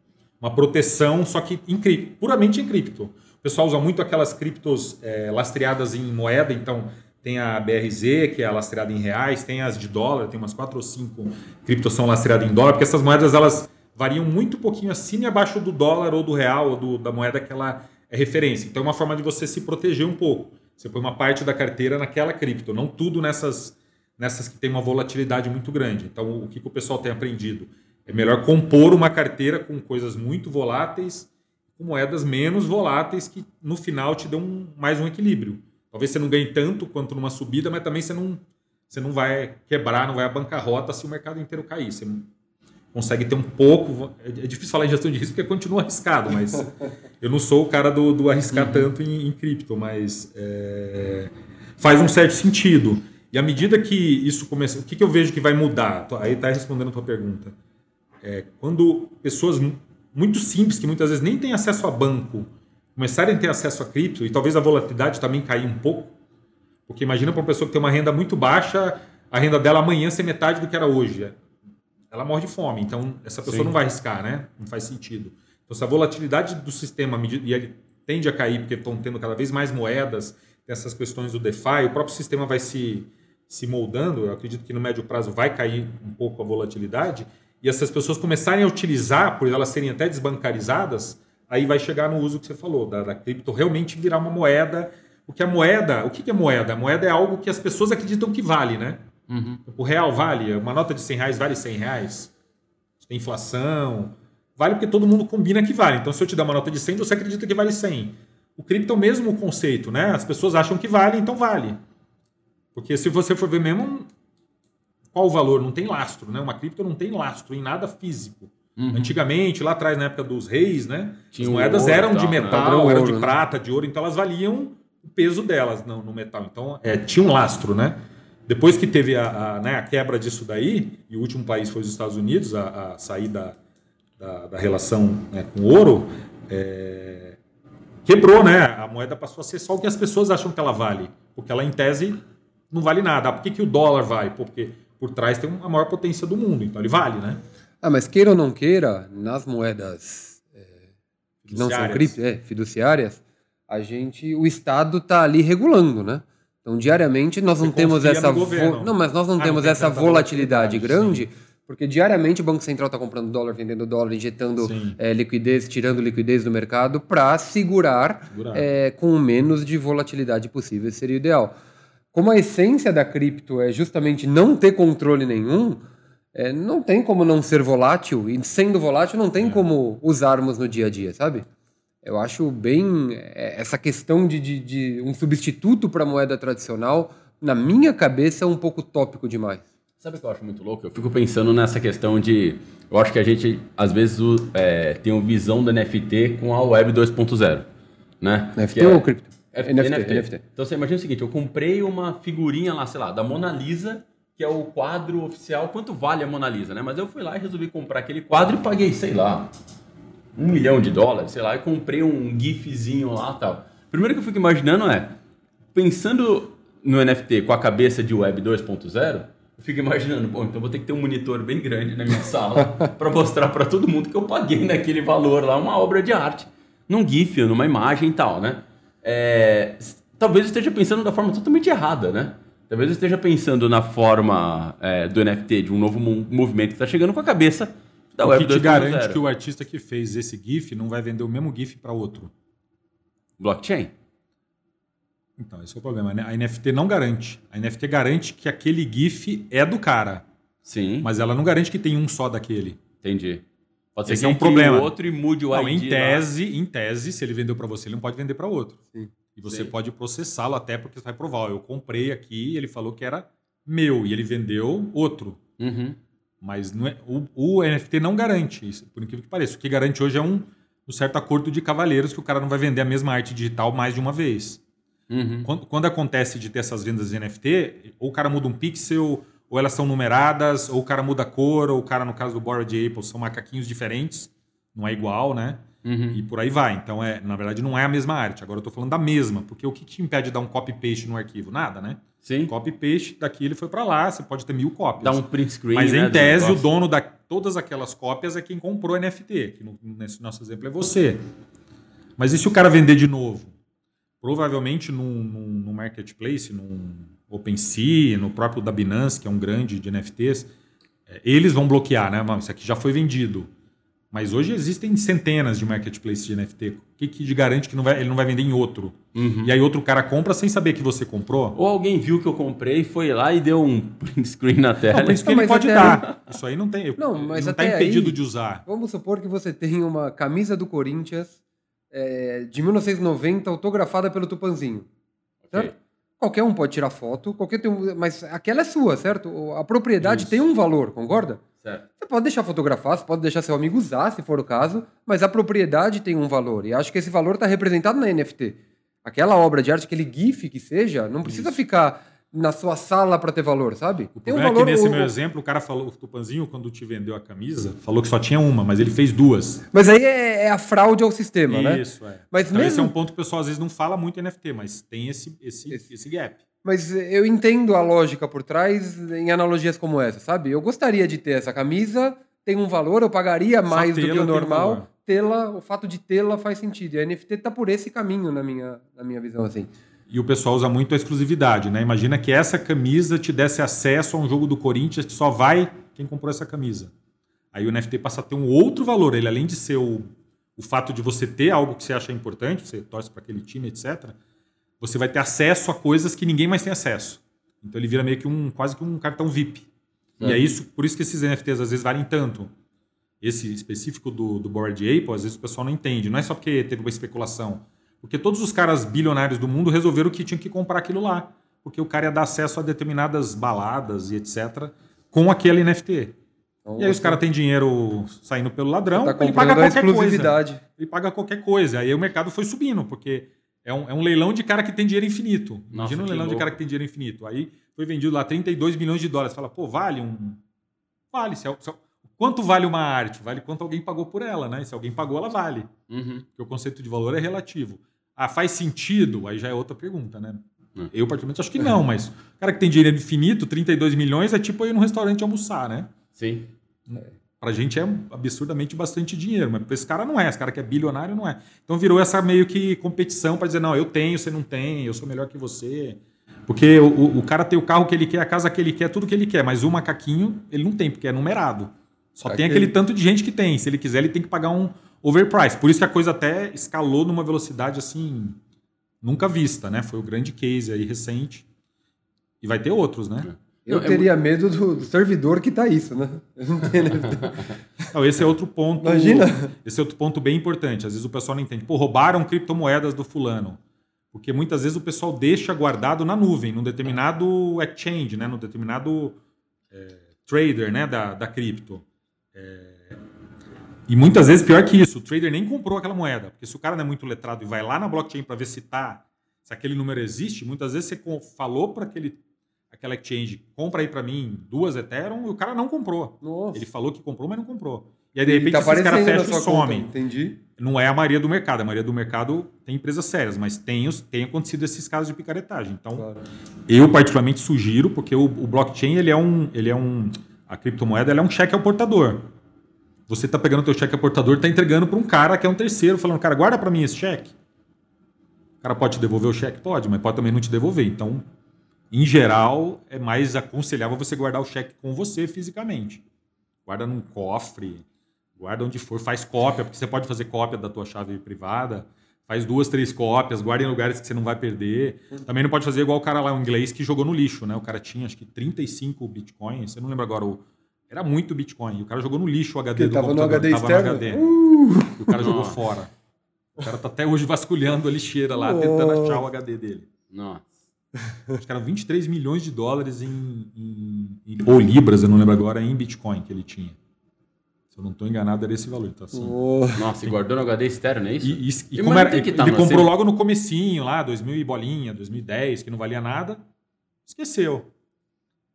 uma proteção, só que em cripto, puramente em cripto. O pessoal usa muito aquelas criptos é, lastreadas em moeda, então tem a BRZ, que é lastreada em reais, tem as de dólar, tem umas quatro ou cinco criptos são lastreadas em dólar, porque essas moedas elas variam muito pouquinho acima e abaixo do dólar ou do real ou do- da moeda que ela é referência. Então é uma forma de você se proteger um pouco. Você põe uma parte da carteira naquela cripto, não tudo nessas, nessas que tem uma volatilidade muito grande. Então o que, que o pessoal tem aprendido? É melhor compor uma carteira com coisas muito voláteis, com moedas menos voláteis que no final te dão um, mais um equilíbrio. Talvez você não ganhe tanto quanto numa subida, mas também você não, você não vai quebrar, não vai à bancarrota se o mercado inteiro cair. Você consegue ter um pouco. É difícil falar em gestão de risco porque continua arriscado, mas *laughs* eu não sou o cara do, do arriscar uhum. tanto em, em, cripto, mas é, faz um certo sentido. E à medida que isso começa, o que, que eu vejo que vai mudar? Aí está respondendo a tua pergunta. É, quando pessoas muito simples, que muitas vezes nem têm acesso a banco, começarem a ter acesso a cripto, e talvez a volatilidade também cair um pouco, porque imagina para uma pessoa que tem uma renda muito baixa, a renda dela amanhã ser metade do que era hoje. Ela morre de fome, então essa pessoa Sim. não vai arriscar, né? Não faz sentido. Então, se a volatilidade do sistema, e ele tende a cair porque estão tendo cada vez mais moedas, essas questões do DeFi, o próprio sistema vai se, se moldando, eu acredito que no médio prazo vai cair um pouco a volatilidade, e essas pessoas começarem a utilizar, por elas serem até desbancarizadas, aí vai chegar no uso que você falou, da, da cripto realmente virar uma moeda. Porque a moeda, o que é moeda? A moeda é algo que as pessoas acreditam que vale, né? Uhum. O real vale, uma nota de 100 reais vale 100 reais. Tem inflação. Vale porque todo mundo combina que vale. Então, se eu te dar uma nota de 100, você acredita que vale 100. O cripto é o mesmo conceito, né? As pessoas acham que vale, então vale. Porque se você for ver mesmo, qual o valor? Não tem lastro, né? Uma cripto não tem lastro em nada físico. Uhum. Antigamente, lá atrás, na época dos reis, né? Tinha as moedas ouro, eram de metal, né? eram de prata, de ouro, então elas valiam o peso delas no, no metal. Então, é, tinha um lastro, né? Depois que teve a, a, né, a, quebra disso daí, e o último país foi os Estados Unidos a, a sair da, da, da relação né, com o ouro, é, quebrou, né? A moeda passou a ser só o que as pessoas acham que ela vale, porque ela, em tese, não vale nada. Ah, por que, que o dólar vai? Porque por trás tem a maior potência do mundo, então ele vale, né? Ah, mas queira ou não queira, nas moedas é, que não são cripto, é, fiduciárias, a gente, o Estado está ali regulando, né? Então, diariamente nós não temos essa vo... não, mas nós não ah, temos não essa volatilidade grande, sim. porque diariamente o Banco Central está comprando dólar, vendendo dólar, injetando é, liquidez, tirando liquidez do mercado para segurar, segurar. É, com o menos de volatilidade possível, seria o ideal. Como a essência da cripto é justamente não ter controle nenhum, é, não tem como não ser volátil, e sendo volátil, não tem é. como usarmos no dia a dia, sabe? Eu acho bem é, essa questão de, de, de um substituto para a moeda tradicional, na minha cabeça, é um pouco tópico demais. Sabe o que eu acho muito louco? Eu fico pensando nessa questão de. Eu acho que a gente, às vezes, é, tem uma visão da NFT com a Web 2.0. Né? NFT é ou cripto? NFT, NFT. NFT. Então você imagina o seguinte: eu comprei uma figurinha lá, sei lá, da Mona Lisa, que é o quadro oficial. Quanto vale a Mona Lisa, né? Mas eu fui lá e resolvi comprar aquele quadro e paguei, sei lá, um milhão de dólares, sei lá, e comprei um GIFzinho lá tal. Primeiro que eu fico imaginando é, pensando no NFT com a cabeça de Web 2.0, eu fico imaginando, bom, então vou ter que ter um monitor bem grande na minha sala *laughs* para mostrar para todo mundo que eu paguei naquele valor lá uma obra de arte, num GIF, numa imagem e tal, né? é, talvez esteja pensando da forma totalmente errada, né? Talvez esteja pensando na forma é, do NFT, de um novo movimento que está chegando com a cabeça da o Web que te garante que o artista que fez esse GIF não vai vender o mesmo GIF para outro? Blockchain. Então, esse é o problema. Né? A NFT não garante. A NFT garante que aquele GIF é do cara. Sim. Mas ela não garante que tem um só daquele. Entendi. Pode ser Esse que é um problema. o outro e mude o não, ID. Em tese, lá. em tese, se ele vendeu para você, ele não pode vender para outro. Sim. E você Sim. pode processá-lo até porque você vai provar. Eu comprei aqui e ele falou que era meu e ele vendeu outro. Uhum. Mas é, o, o, NFT não garante isso, por incrível que pareça. O que garante hoje é um, um certo acordo de cavaleiros que o cara não vai vender a mesma arte digital mais de uma vez. Uhum. Quando, quando acontece de ter essas vendas de NFT, ou o cara muda um pixel ou elas são numeradas, ou o cara muda a cor, ou o cara, no caso do Bored Apple, são macaquinhos diferentes, não é igual, né? Uhum. E por aí vai. Então, é, na verdade, não é a mesma arte. Agora eu estou falando da mesma, porque o que te impede de dar um copy-paste no arquivo? Nada, né? Sim. Copy-paste, daqui ele foi para lá, você pode ter mil cópias. Dá um print screen. Mas né, em tese, o dono de todas aquelas cópias é quem comprou NFT, que no, nesse nosso exemplo é você. Mas e se o cara vender de novo? Provavelmente num, num, num marketplace, num OpenSea, no próprio da Binance, que é um grande de NFTs, é, eles vão bloquear, né? Isso aqui já foi vendido. Mas hoje existem centenas de marketplaces de NFT. O que, que garante que não vai, ele não vai vender em outro? Uhum. E aí outro cara compra sem saber que você comprou? Ou alguém viu que eu comprei, foi lá e deu um *laughs* print screen na tela. Não, por isso que Não, ele pode até dar. Isso aí não tem. Não, ele mas não até tá impedido aí- de usar. Vamos supor que você tem uma camisa do Corinthians é, de 1990 autografada pelo Tupanzinho. Certo? Qualquer um pode tirar foto, qualquer tem um, mas aquela é sua, certo? A propriedade Isso. tem um valor, concorda? Certo. Você pode deixar fotografar, você pode deixar seu amigo usar, se for o caso, mas a propriedade tem um valor. E acho que esse valor está representado na NFT. Aquela obra de arte, aquele GIF que seja, não precisa ficar na sua sala para ter valor, sabe? O tem um valor. é que nesse o- meu exemplo, o cara falou, o Tupanzinho, quando te vendeu a camisa, falou que só tinha uma, mas ele fez duas. Mas aí é, é a fraude ao sistema, né? Isso, é. Mas Então, esse é mesmo- um ponto que o pessoal às vezes não fala muito em NFT, mas tem esse, esse, Esse. esse gap. Mas eu entendo a lógica por trás em analogias como essa, sabe? Eu gostaria de ter essa camisa, tem um valor, eu pagaria Só mais do que o normal. Tê-la, o fato de tê-la faz sentido. E a NFT tá por esse caminho na minha, na minha visão, assim. E o pessoal usa muito a exclusividade, né? Imagina que essa camisa te desse acesso a um jogo do Corinthians que só vai quem comprou essa camisa. Aí o NFT passa a ter um outro valor. Ele, além de ser o, o fato de você ter algo que você acha importante, você torce para aquele time, etc., você vai ter acesso a coisas que ninguém mais tem acesso. Então ele vira meio que um quase que um cartão VIP. E é isso, por isso que esses NFTs às vezes valem tanto. Esse específico do, do Bored Ape, às vezes o pessoal não entende. Não é só porque teve uma especulação. Porque todos os caras bilionários do mundo resolveram que tinham que comprar aquilo lá. Porque o cara ia dar acesso a determinadas baladas e etc. com aquele NFT. Então, E aí os caras têm dinheiro saindo pelo ladrão, tá ele paga qualquer coisa. Ele paga qualquer coisa. Aí o mercado foi subindo, porque é um, é um leilão de cara que tem dinheiro infinito. Nossa, Imagina um leilão de louco. cara que tem dinheiro infinito. Aí foi vendido lá 32 milhões de dólares. Fala, pô, vale um. Vale. Se, é- se, é- quanto vale uma arte? Vale quanto alguém pagou por ela, né? Se alguém pagou, ela vale. Uhum. Porque o conceito de valor é relativo. Ah, faz sentido? Aí já é outra pergunta, né? Hum. Eu, particularmente, acho que *laughs* não, mas o cara que tem dinheiro infinito, 32 milhões, é tipo ir num restaurante almoçar, né? Sim. Pra gente é absurdamente bastante dinheiro, mas pra esse cara não é. Esse cara que é bilionário não é. Então virou essa meio que competição pra dizer, não, eu tenho, você não tem, eu sou melhor que você. Porque o, o- cara tem o carro que ele quer, a casa que ele quer, tudo que ele quer, mas o macaquinho ele não tem, porque é numerado. Só tem Aquele- aquele tanto de gente que tem. Se ele quiser, ele tem que pagar um overprice. Por isso que a coisa até escalou numa velocidade assim, nunca vista, né? Foi o grande case aí recente. E vai ter outros, né? Eu Não, é teria medo do, do servidor que tá isso, né? Não tenho *laughs* esse é outro ponto. Imagina. Esse é outro ponto bem importante. Às vezes o pessoal não entende. Pô, roubaram criptomoedas do fulano. Porque muitas vezes o pessoal deixa guardado na nuvem, num determinado exchange, né? num determinado é, trader né? da, da cripto. É, E muitas vezes, pior que isso, o trader nem comprou aquela moeda. Porque se o cara não é muito letrado e vai lá na blockchain para ver se tá, se aquele número existe, muitas vezes você falou para aquele aquela exchange, compra aí para mim duas Ethereum, e o cara não comprou. Nossa. Ele falou que comprou, mas não comprou. E aí, de repente, tá esses caras fecham e somem. Entendi. Não é a maioria do mercado. A maioria do mercado tem empresas sérias, mas tem, os- tem acontecido esses casos de picaretagem. Então, Claro. eu particularmente sugiro, porque o, o blockchain, ele é um... Ele é um a criptomoeda é um cheque ao portador. Você está pegando o teu cheque ao portador e está entregando para um cara que é um terceiro, falando, cara, guarda para mim esse cheque. O cara pode te devolver o cheque? Pode, mas pode também não te devolver. Então, em geral, é mais aconselhável você guardar o cheque com você fisicamente. Guarda num cofre, guarda onde for, faz cópia, porque você pode fazer cópia da tua chave privada. Faz duas, três cópias, guarda em lugares que você não vai perder. Também não pode fazer igual o cara lá, o inglês, que jogou no lixo, né? O cara tinha, acho que 35 bitcoins, você não lembra agora, o... era muito bitcoin. E o cara jogou no lixo o HD Porque do tava no computador. HD tava externo? no HD. Uh! E o cara jogou fora. O cara tá até hoje vasculhando a lixeira lá, Nossa. tentando achar o HD dele. Nossa. Acho que eram 23 milhões de dólares em, em- em- ou libras, eu não lembro agora, em Bitcoin que ele tinha. Se eu não estou enganado, era esse valor. Então, assim, Oh, Nossa, e guardou no HD externo, é isso? e, e- e como era- tá ele comprou seu- logo no comecinho lá, 2000 e bolinha, 2010, que não valia nada, esqueceu.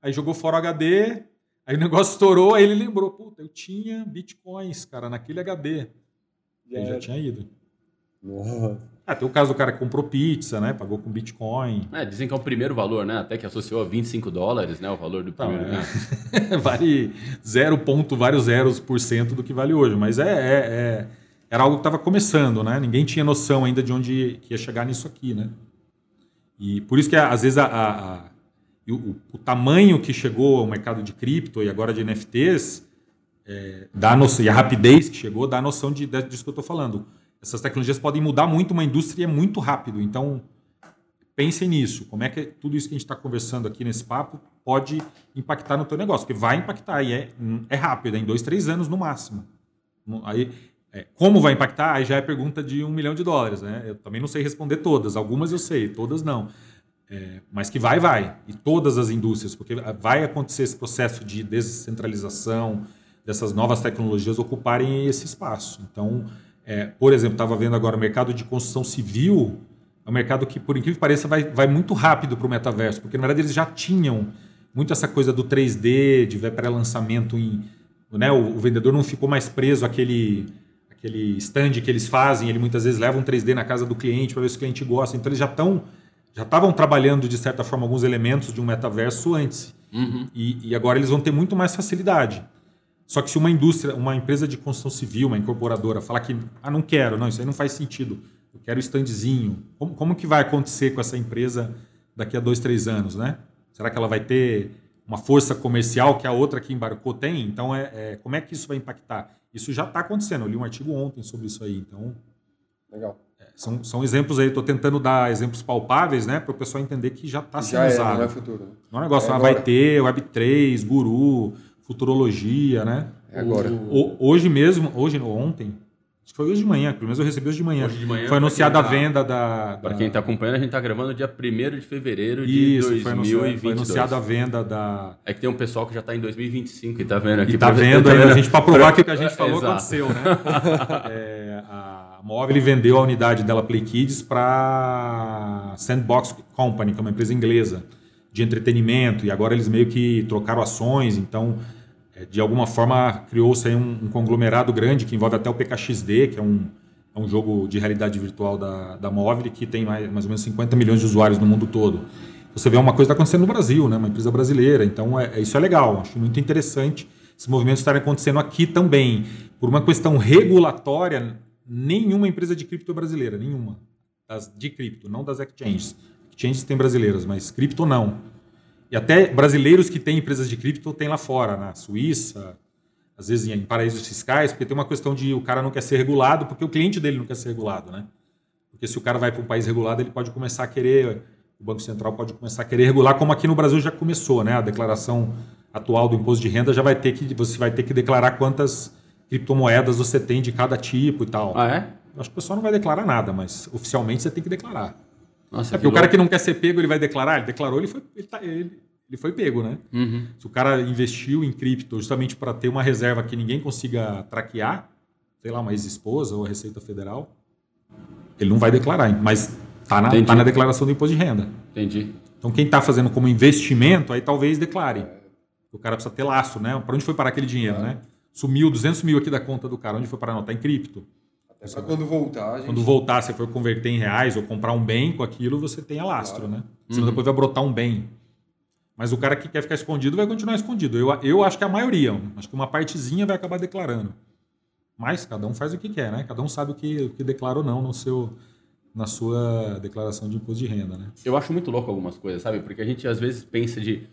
Aí jogou fora o HD, aí o negócio estourou, aí ele lembrou, puta, eu tinha bitcoins, cara, naquele HD. Aí já tinha ido. nossa. Ah, tem o caso do cara que comprou pizza, né? Pagou com Bitcoin. É, dizem que é o primeiro valor, né? Até que associou a 25 dólares, né? O valor do Então, primeiro. é. né? *laughs* vale 0 ponto vários zeros por cento do que vale hoje. Mas é, é- é- era algo que estava começando, né? Ninguém tinha noção ainda de onde ia chegar nisso aqui, né? E por isso que às vezes a, a- a- o, o tamanho que chegou ao mercado de cripto e agora de NFTs é, dá a noção, e a rapidez que chegou dá a noção de, de, disso que eu estou falando. Essas tecnologias podem mudar muito uma indústria muito rápido. Então, pensem nisso. Como é que tudo isso que a gente está conversando aqui nesse papo pode impactar no teu negócio? Porque vai impactar e é, é rápido, é em dois, três anos no máximo. Aí, é, como vai impactar? Aí já é pergunta de um milhão de dólares. Né? Eu também não sei responder todas. Algumas eu sei, todas não. É, mas que vai, vai. E todas as indústrias, porque vai acontecer esse processo de descentralização, dessas novas tecnologias ocuparem esse espaço. Então, é, por exemplo, estava vendo agora o mercado de construção civil, é um mercado que, por incrível que pareça, vai, vai muito rápido para o metaverso, porque na verdade eles já tinham muito essa coisa do 3D, de pré-lançamento em. Né, o, o, vendedor não ficou mais preso àquele, àquele stand que eles fazem, ele muitas vezes leva um 3D na casa do cliente para ver se o cliente gosta. Então eles já estão. Já estavam trabalhando, de certa forma, alguns elementos de um metaverso antes. Uhum. E, e agora eles vão ter muito mais facilidade. Só que se uma indústria, uma empresa de construção civil, uma incorporadora, falar que ah, não quero, não, isso aí não faz sentido, eu quero standzinho, como, como que vai acontecer com essa empresa daqui a dois, três anos, né? Será que ela vai ter uma força comercial que a outra que embarcou tem? Então, é, é como é que isso vai impactar? Isso já está acontecendo. Eu li um artigo ontem sobre isso aí. Então, legal. É, são, são exemplos aí. Estou tentando dar exemplos palpáveis, né, para o pessoal entender que já está sendo já usado. É, não é futuro. Né? Não é um negócio, é ah, vai ter Web3, Guru, futurologia, né? É agora. O, hoje mesmo, hoje ou ontem, acho que foi hoje de manhã, pelo menos eu recebi hoje de manhã. Hoje de manhã foi anunciada a tá, venda da. Para quem está acompanhando, a gente está gravando dia 1 de fevereiro de Isso, 2022. Foi anunciada a venda da. É que tem um pessoal que já está em 2025 e está vendo aqui. E está vendo aí, a *laughs* gente para provar que o que a gente falou Exato. aconteceu, né? é, a Móvel vendeu a unidade dela Play Kids para Sandbox Company, que é uma empresa inglesa de entretenimento, e agora eles meio que trocaram ações, então, é, de alguma forma, criou-se um, um, conglomerado grande que envolve até o PKXD, que é um, é um jogo de realidade virtual da, da Móvel, que tem mais, mais ou menos 50 milhões de usuários no mundo todo. Você vê uma coisa está acontecendo no Brasil, né? uma empresa brasileira, então é, é, isso é legal, acho muito interessante esses movimentos estarem acontecendo aqui também. Por uma questão regulatória, nenhuma empresa de cripto brasileira, nenhuma, das, de cripto, não das exchanges exchanges tem brasileiras, mas cripto não. E até brasileiros que têm empresas de cripto tem lá fora, na Suíça, às vezes em paraísos fiscais, porque tem uma questão de o cara não quer ser regulado, porque o cliente dele não quer ser regulado, né? Porque se o cara vai para um país regulado, ele pode começar a querer, o Banco Central pode começar a querer regular, como aqui no Brasil já começou, né? A declaração atual do imposto de renda já vai ter que você vai ter que declarar quantas criptomoedas você tem de cada tipo e tal. Ah, é? Acho que o pessoal não vai declarar nada, mas oficialmente você tem que declarar. Nossa, é porque o cara que não quer ser pego, ele vai declarar, ele declarou, ele foi, ele, tá, ele, ele foi pego, né? Uhum. Se o cara investiu em cripto justamente para ter uma reserva que ninguém consiga traquear, sei lá, uma ex-esposa ou a Receita Federal, ele não vai declarar, mas tá na, tá na declaração do imposto de renda. Entendi. Então quem está fazendo como investimento, aí talvez declare. O cara precisa ter laço, né? Para onde foi parar aquele dinheiro, é. né? Sumiu 200 mil aqui da conta do cara, onde foi parar? Não, está em cripto. É para quando voltar. Gente... Quando voltar, se for converter em reais ou comprar um bem com aquilo, você tem alastro, claro. né? Senão uhum. depois vai brotar um bem. Mas o cara que quer ficar escondido vai continuar escondido. Eu, eu acho que a maioria, acho que uma partezinha vai acabar declarando. Mas cada um faz o que quer, né? Cada um sabe o que, o que declara ou não no seu, na sua declaração de imposto de renda, né? Eu acho muito louco algumas coisas, sabe? Porque a gente às vezes pensa de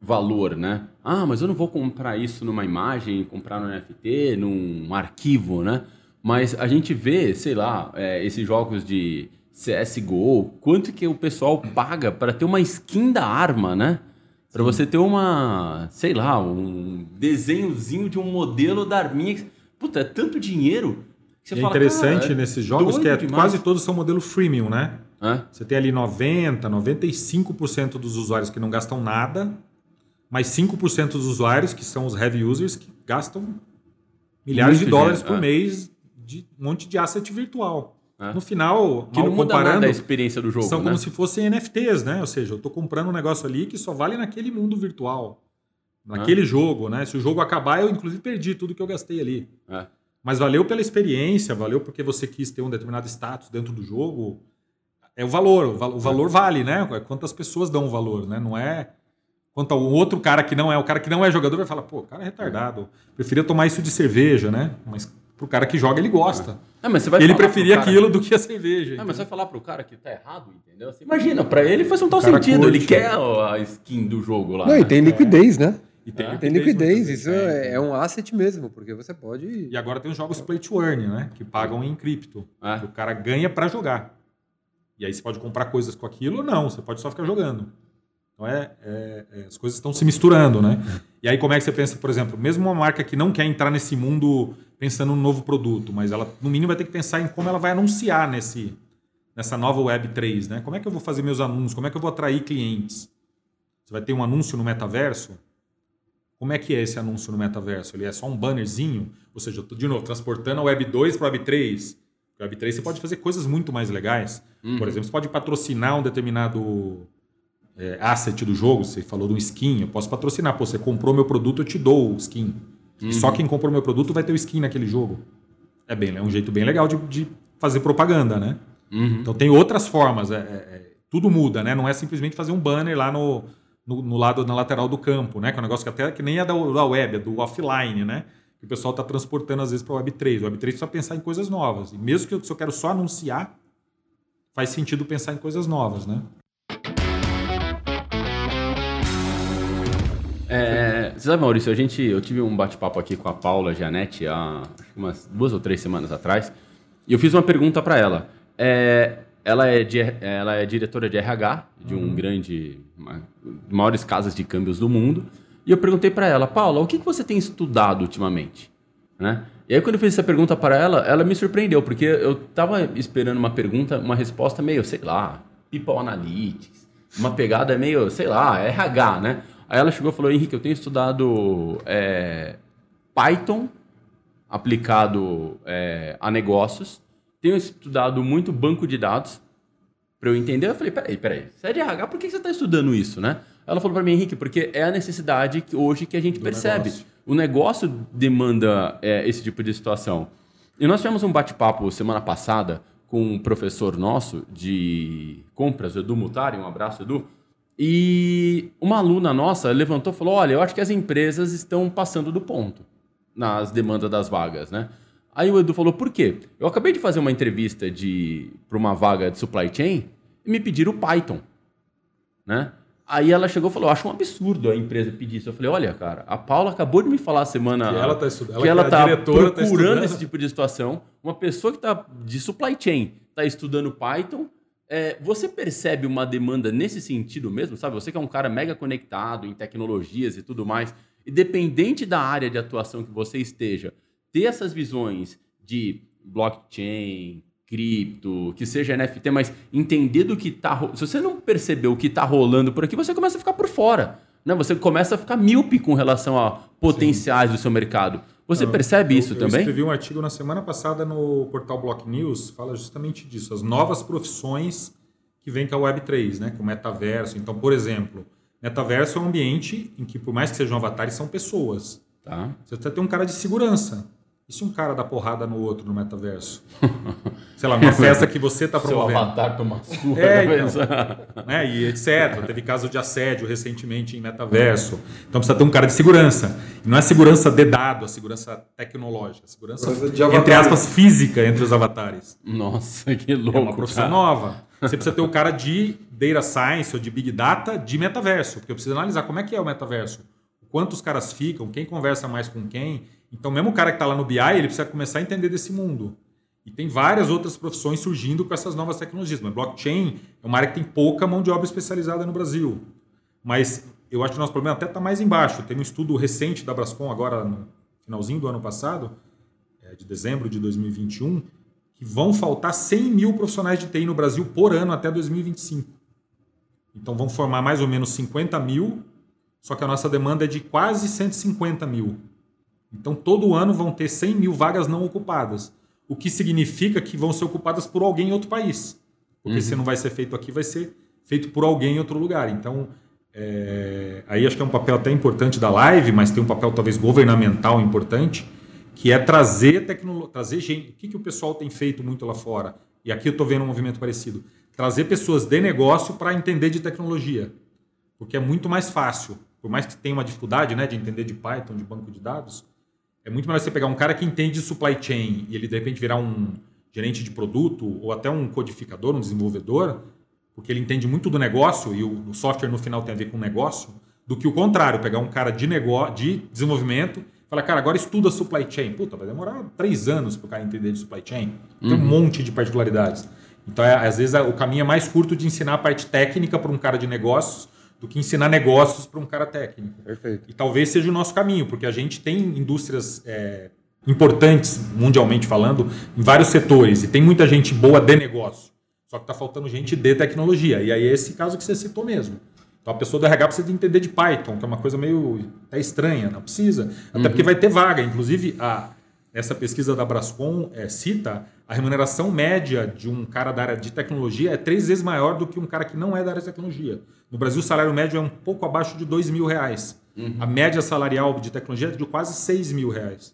valor, né? Ah, mas eu não vou comprar isso numa imagem, comprar no NFT, num arquivo, né? Mas a gente vê, sei lá, é, esses jogos de CSGO, quanto que o pessoal paga para ter uma skin da arma, né? Para você ter uma, sei lá, um desenhozinho de um modelo da arminha. Puta, é tanto dinheiro. Que é fala, interessante nesses jogos que é, quase todos são modelo freemium, né? É? Você tem ali 90, 95% dos usuários que não gastam nada, mas 5% dos usuários, que são os heavy users, que gastam milhares Muito de dólares dinheiro, por é. mês de um monte de asset virtual. É. No final, que não muda nada a experiência do jogo. São né? como se fossem NFTs, né? Ou seja, eu estou comprando um negócio ali que só vale naquele mundo virtual. Naquele é. jogo, né? Se o jogo acabar, eu inclusive perdi tudo que eu gastei ali. É. Mas valeu pela experiência, valeu porque você quis ter um determinado status dentro do jogo. É o valor, o valor vale, né? É quantas pessoas dão o valor, né? Não é quanto ao outro cara que não é, o cara que não é jogador vai falar, pô, cara é retardado. Preferia tomar isso de cerveja, né? Mas pro cara que joga, ele gosta. É, mas você vai ele preferia aquilo do que a cerveja. É, mas você vai falar pro cara que tá errado, entendeu? Você imagina, pra ele faz um tal sentido. Curte, ele quer a skin do jogo lá. Não, né? e tem liquidez, né? E tem, É. Tem liquidez, isso é, é um asset mesmo, porque você pode. E agora tem os jogos play to earn, né? Que pagam em cripto. É. Que O cara ganha para jogar. E aí você pode comprar coisas com aquilo ou não, você pode só ficar jogando. Então é, é- é- as coisas estão se misturando, né? E aí como é que você pensa, por exemplo, mesmo uma marca que não quer entrar nesse mundo pensando no novo produto, mas ela no mínimo vai ter que pensar em como ela vai anunciar nesse, nessa nova Web 3, né? Como é que eu vou fazer meus anúncios? Como é que eu vou atrair clientes? Você vai ter um anúncio no metaverso? Como é que é esse anúncio no metaverso? Ele é só um bannerzinho? Ou seja, eu tô, de novo, transportando a Web 2 para a Web 3. A Web 3 você pode fazer coisas muito mais legais. Por exemplo, você pode patrocinar um determinado é, asset do jogo. Você falou do skin, eu posso patrocinar. Pô, você comprou meu produto, eu te dou o skin. E só quem comprou meu produto vai ter o skin naquele jogo. É, bem, é um jeito bem legal de, de fazer propaganda, né? Então tem outras formas. é- é- é- tudo muda, né? Não é simplesmente fazer um banner lá no, no, no lado, na lateral do campo, né? Que é um negócio que até que nem é da, da web, é do offline, né? Que o pessoal está transportando às vezes para o Web 3. O Web 3 precisa pensar em coisas novas. E mesmo que eu, se eu quero só anunciar, faz sentido pensar em coisas novas, né? É, você sabe, Maurício, a gente, eu tive um bate-papo aqui com a Paula Gianetti há umas duas ou três semanas atrás, e eu fiz uma pergunta para ela. É, ela, é de- ela é diretora de RH de um grande, uma, maiores casas de câmbios do mundo, e eu perguntei para ela, Paula, o que, que você tem estudado ultimamente? Né? E aí quando eu fiz essa pergunta para ela, ela me surpreendeu, porque eu estava esperando uma pergunta, uma resposta meio, sei lá, People Analytics, uma pegada meio, sei lá, RH, né? Aí ela chegou e falou, Henrique, eu tenho estudado é, Python aplicado é, a negócios, tenho estudado muito banco de dados para eu entender. Eu falei, peraí, peraí, você é de RH, por que você está estudando isso, né? Ela falou para mim, Henrique, porque é a necessidade que hoje que a gente Do percebe. negócio. O negócio demanda é, esse tipo de situação. E nós tivemos um bate-papo semana passada com um professor nosso de compras, Edu Mutari, um abraço, Edu. E uma aluna nossa levantou e falou: Olha, eu acho que as empresas estão passando do ponto nas demandas das vagas, né? Aí o Edu falou: Por quê? Eu acabei de fazer uma entrevista de para uma vaga de supply chain e me pediram Python, né? Aí ela chegou e falou: Eu acho um absurdo a empresa pedir isso. Eu falei: Olha, cara, a Paula acabou de me falar semana Que ela tá estudando- que ela ela que é a tá diretora, tá procurando estudando. esse tipo de situação. Uma pessoa que está de supply chain está estudando Python. É, você percebe uma demanda nesse sentido mesmo, sabe? Você que é um cara mega conectado em tecnologias e tudo mais, independente da área de atuação que você esteja, ter essas visões de blockchain, cripto, que seja NFT, mas entender do que tá. ro- Se você não perceber o que tá rolando por aqui, você começa a ficar por fora. Né? Você começa a ficar míope com relação a potenciais do seu mercado. Você percebe Eu- isso eu também? escrevi um artigo na semana passada no portal Block News, fala justamente disso, as novas profissões que vêm com a Web3, né, com o metaverso. Então, por exemplo, metaverso é um ambiente em que, por mais que sejam avatares, são pessoas. Tá. Você precisa ter um cara de segurança. E se um cara dá porrada no outro no metaverso? *laughs* Sei lá, numa festa que você está *laughs* Seu promovendo. avatar toma surra. É, *laughs* então. né? E etc. Teve caso de assédio recentemente em metaverso. Então precisa ter um cara de segurança. E não é segurança de dado, a segurança tecnológica, a segurança, Segurança de entre aspas, física entre os avatares. Nossa, que louco. É uma profissão cara. nova. Você precisa ter o cara de data science ou de big data de metaverso, porque eu preciso analisar como é que é o metaverso. Quantos caras ficam, quem conversa mais com quem. Então, mesmo o cara que está lá no BI, ele precisa começar a entender desse mundo. E tem várias outras profissões surgindo com essas novas tecnologias. Mas blockchain é uma área que tem pouca mão de obra especializada no Brasil. Mas eu acho que o nosso problema até está mais embaixo. Tem um estudo recente da Brascom, agora no finalzinho do ano passado, é, de dezembro de 2021, que vão faltar 100 mil profissionais de TI no Brasil por ano até 2025. Então vão formar mais ou menos 50 mil, só que a nossa demanda é de quase 150 mil. Então todo ano vão ter 100 mil vagas não ocupadas, o que significa que vão ser ocupadas por alguém em outro país. Porque se não vai ser feito aqui, vai ser feito por alguém em outro lugar. Então, é, aí acho que é um papel até importante da live, mas tem um papel talvez governamental importante, que é trazer tecnologia, trazer gente. O que, que o pessoal tem feito muito lá fora? E aqui eu estou vendo um movimento parecido. Trazer pessoas de negócio para entender de tecnologia. Porque é muito mais fácil. Por mais que tenha uma dificuldade né, de entender de Python, de banco de dados, é muito melhor você pegar um cara que entende de supply chain e ele de repente virar um gerente de produto ou até um codificador, um desenvolvedor, porque ele entende muito do negócio e o, software no final tem a ver com o negócio, do que o contrário, pegar um cara de negócio, de desenvolvimento, falar, cara, agora estuda supply chain. Puta, vai demorar três anos para o cara entender de supply chain. Tem um monte de particularidades. Então, é, às vezes, o caminho é mais curto de ensinar a parte técnica para um cara de negócios do que ensinar negócios para um cara técnico. Perfeito. E talvez seja o nosso caminho, porque a gente tem indústrias é, importantes, mundialmente falando, em vários setores, e tem muita gente boa de negócio. Só que está faltando gente de tecnologia. E aí é esse caso que você citou mesmo. Então a pessoa do RH precisa entender de Python, que é uma coisa meio até estranha, não precisa. Até porque vai ter vaga. Inclusive, a, essa pesquisa da Brascom é, cita a remuneração média de um cara da área de tecnologia é três vezes maior do que um cara que não é da área de tecnologia. No Brasil, o salário médio é um pouco abaixo de dois mil reais. A média salarial de tecnologia é de quase seis mil reais.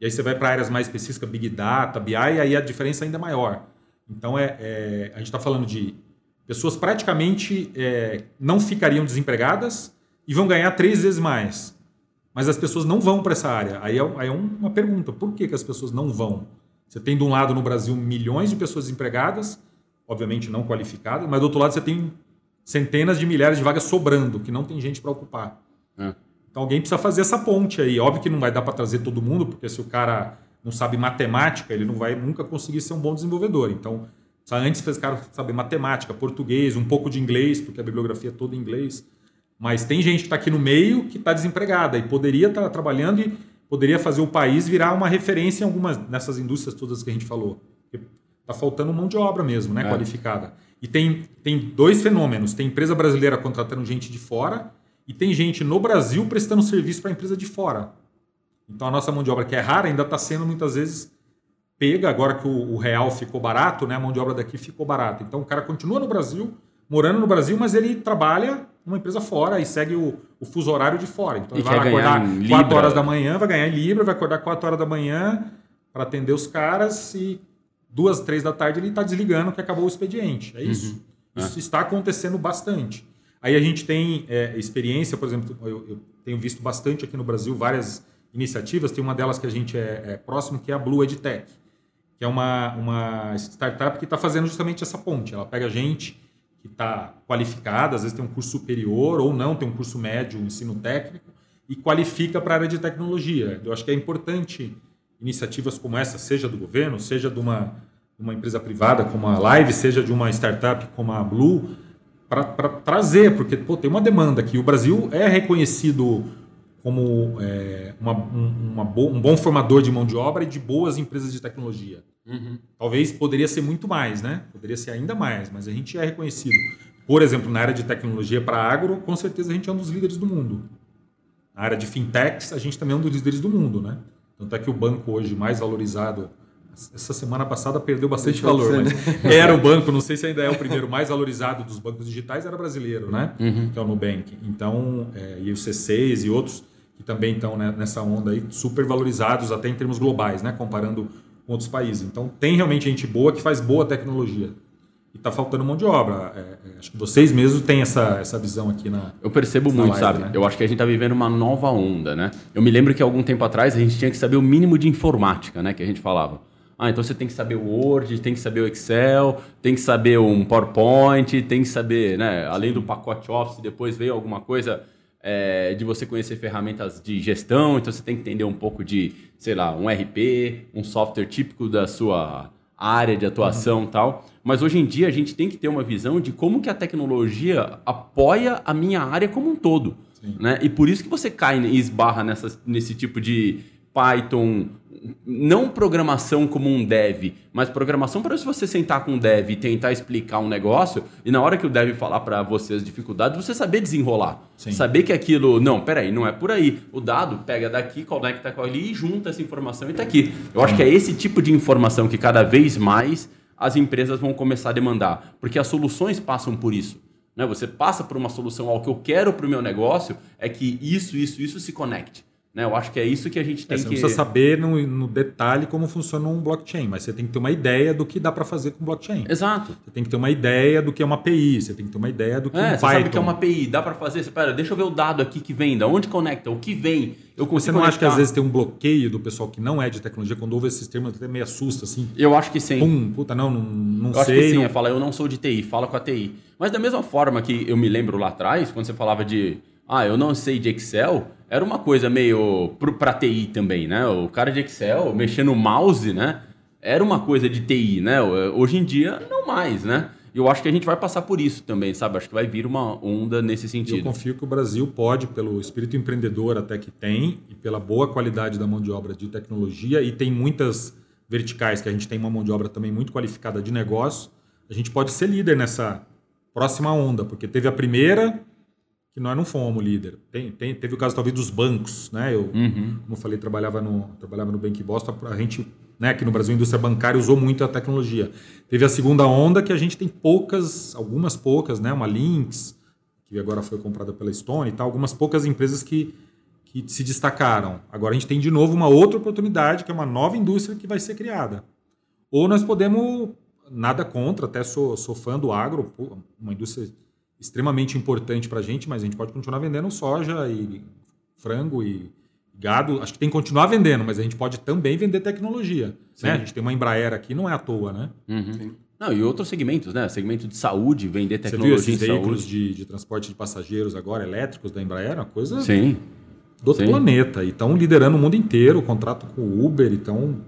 E aí você vai para áreas mais específicas, Big Data, BI, e aí a diferença é ainda maior. Então, é, é a gente está falando de pessoas praticamente é, não ficariam desempregadas e vão ganhar três vezes mais. Mas as pessoas não vão para essa área. Aí é, aí é uma pergunta: por que, que as pessoas não vão? Você tem de um lado no Brasil milhões de pessoas desempregadas, obviamente não qualificadas, mas do outro lado você tem centenas de milhares de vagas sobrando, que não tem gente para ocupar. É. Então alguém precisa fazer essa ponte aí. Óbvio que não vai dar para trazer todo mundo, porque se o cara não sabe matemática, ele não vai nunca conseguir ser um bom desenvolvedor. Então, antes fez cara saber matemática, português, um pouco de inglês, porque a bibliografia é toda em inglês. Mas tem gente que está aqui no meio que está desempregada e poderia estar tá trabalhando e poderia fazer o país virar uma referência em algumas dessas indústrias todas que a gente falou. Está faltando mão de obra mesmo, né, É. qualificada. E tem, tem dois fenômenos. Tem empresa brasileira contratando gente de fora e tem gente no Brasil prestando serviço para empresa de fora. Então a nossa mão de obra, que é rara, ainda está sendo muitas vezes pega, agora que o, o real ficou barato, né, a mão de obra daqui ficou barata. Então o cara continua no Brasil, morando no Brasil, mas ele trabalha numa empresa fora e segue o, o fuso horário de fora. Então E ele vai acordar em 4 Libra. horas da manhã, vai ganhar em Libra, vai acordar 4 horas da manhã para atender os caras e duas, três da tarde ele está desligando que acabou o expediente. É isso. Isso está acontecendo bastante. Aí a gente tem é, experiência, por exemplo, eu, eu tenho visto bastante aqui no Brasil várias iniciativas. Tem uma delas que a gente é, é próximo, que é a Blue EdTech, que é uma, uma startup que está fazendo justamente essa ponte. Ela pega gente que está qualificada, às vezes tem um curso superior ou não, tem um curso médio, um ensino técnico, e qualifica para a área de tecnologia. Eu acho que é importante iniciativas como essa, seja do governo, seja de uma, uma empresa privada como a Live, seja de uma startup como a Blue, para trazer, porque pô, tem uma demanda aqui. O Brasil é reconhecido como é, uma, um, uma bo- um bom formador de mão de obra e de boas empresas de tecnologia. Talvez poderia ser muito mais, né? Poderia ser ainda mais, mas a gente é reconhecido. Por exemplo, na área de tecnologia para agro, com certeza a gente é um dos líderes do mundo. Na área de fintechs, a gente também é um dos líderes do mundo, né? Tanto é que o banco hoje mais valorizado, essa semana passada perdeu bastante valor, mas era o banco, não sei se ainda é o primeiro mais valorizado dos bancos digitais, era brasileiro, né? Que é o Nubank. Então, é, e o C6 e outros que também estão né, nessa onda aí, super valorizados até em termos globais, né? Comparando com outros países. Então, tem realmente gente boa que faz boa tecnologia. E está faltando mão de obra. É, é, acho que vocês mesmos têm essa, essa visão aqui na, Eu percebo muito, live, sabe? né? Eu acho que a gente tá vivendo uma nova onda, né? Eu me lembro que algum tempo atrás a gente tinha que saber o mínimo de informática, né? Que a gente falava. Ah, então você tem que saber o Word, tem que saber o Excel, tem que saber um PowerPoint, tem que saber, né? Além do pacote Office, depois veio alguma coisa é, de você conhecer ferramentas de gestão, então você tem que entender um pouco de, sei lá, um RP, um software típico da sua área de atuação e tal. Mas hoje em dia a gente tem que ter uma visão de como que a tecnologia apoia a minha área como um todo. Né? E por isso que você cai e esbarra nessas, nesse tipo de Python, não programação como um dev, mas programação para se você sentar com um dev e tentar explicar um negócio, e na hora que o dev falar para você as dificuldades, você saber desenrolar. Sim. Saber que aquilo, não, peraí, não é por aí. O dado pega daqui, conecta com ali e junta essa informação e está aqui. Eu acho que é esse tipo de informação que cada vez mais as empresas vão começar a demandar, porque as soluções passam por isso. Né? Você passa por uma solução ao que eu quero para o meu negócio, é que isso, isso, isso se conecte. Né? Eu acho que é isso que a gente É, tem você que... não precisa saber no, no detalhe como funciona um blockchain, mas você tem que ter uma ideia do que dá para fazer com blockchain. Exato. Você tem que ter uma ideia do que é uma API, você tem que ter uma ideia do que É, um você Python. sabe que é uma API, dá para fazer. Você, pera, deixa eu ver o dado aqui que vem, da onde conecta, o que vem. Eu Você não acha que às conectar. vezes tem um bloqueio do pessoal que não é de tecnologia, quando ouve esses termos até meio assusta, assim, Eu acho que sim. pum, puta, não, não, não Eu acho sei. que sim, não- é falar, eu não sou de TI, fala com a TI. Mas da mesma forma que eu me lembro lá atrás, quando você falava de ah, eu não sei de Excel, era uma coisa meio pra TI também, né? O cara de Excel mexendo no mouse, né? Era uma coisa de TI, né? Hoje em dia, não mais, né? E eu acho que a gente vai passar por isso também, sabe? Acho que vai vir uma onda nesse E eu sentido. confio que o Brasil pode, pelo espírito empreendedor até que tem, e pela boa qualidade da mão de obra de tecnologia, e tem muitas verticais que a gente tem uma mão de obra também muito qualificada de negócio, a gente pode ser líder nessa próxima onda, porque teve a primeira que nós não fomos líder. Tem, tem- teve o caso talvez dos bancos, né? Eu, Uhum. como eu falei, trabalhava no, trabalhava no Bank Boston, a gente, né, aqui no Brasil, a indústria bancária usou muito a tecnologia. Teve a segunda onda que a gente tem poucas, algumas poucas, né, uma Lynx, que agora foi comprada pela Stone e tal, algumas poucas empresas que, que se destacaram. Agora a gente tem de novo uma outra oportunidade, que é uma nova indústria que vai ser criada. Ou nós podemos, nada contra, até sou, sou fã do agro, uma indústria extremamente importante para a gente, mas a gente pode continuar vendendo soja e frango e gado. Acho que tem que continuar vendendo, mas a gente pode também vender tecnologia. Né? A gente tem uma Embraer aqui, não é à toa, né? Uhum. Não, e outros segmentos, né? Segmento de saúde, vender Você viu tecnologia esses em veículos de, de transporte de passageiros agora, elétricos da Embraer? Uma coisa Sim. do outro sim. planeta. E estão liderando o mundo inteiro, contrato com o Uber, então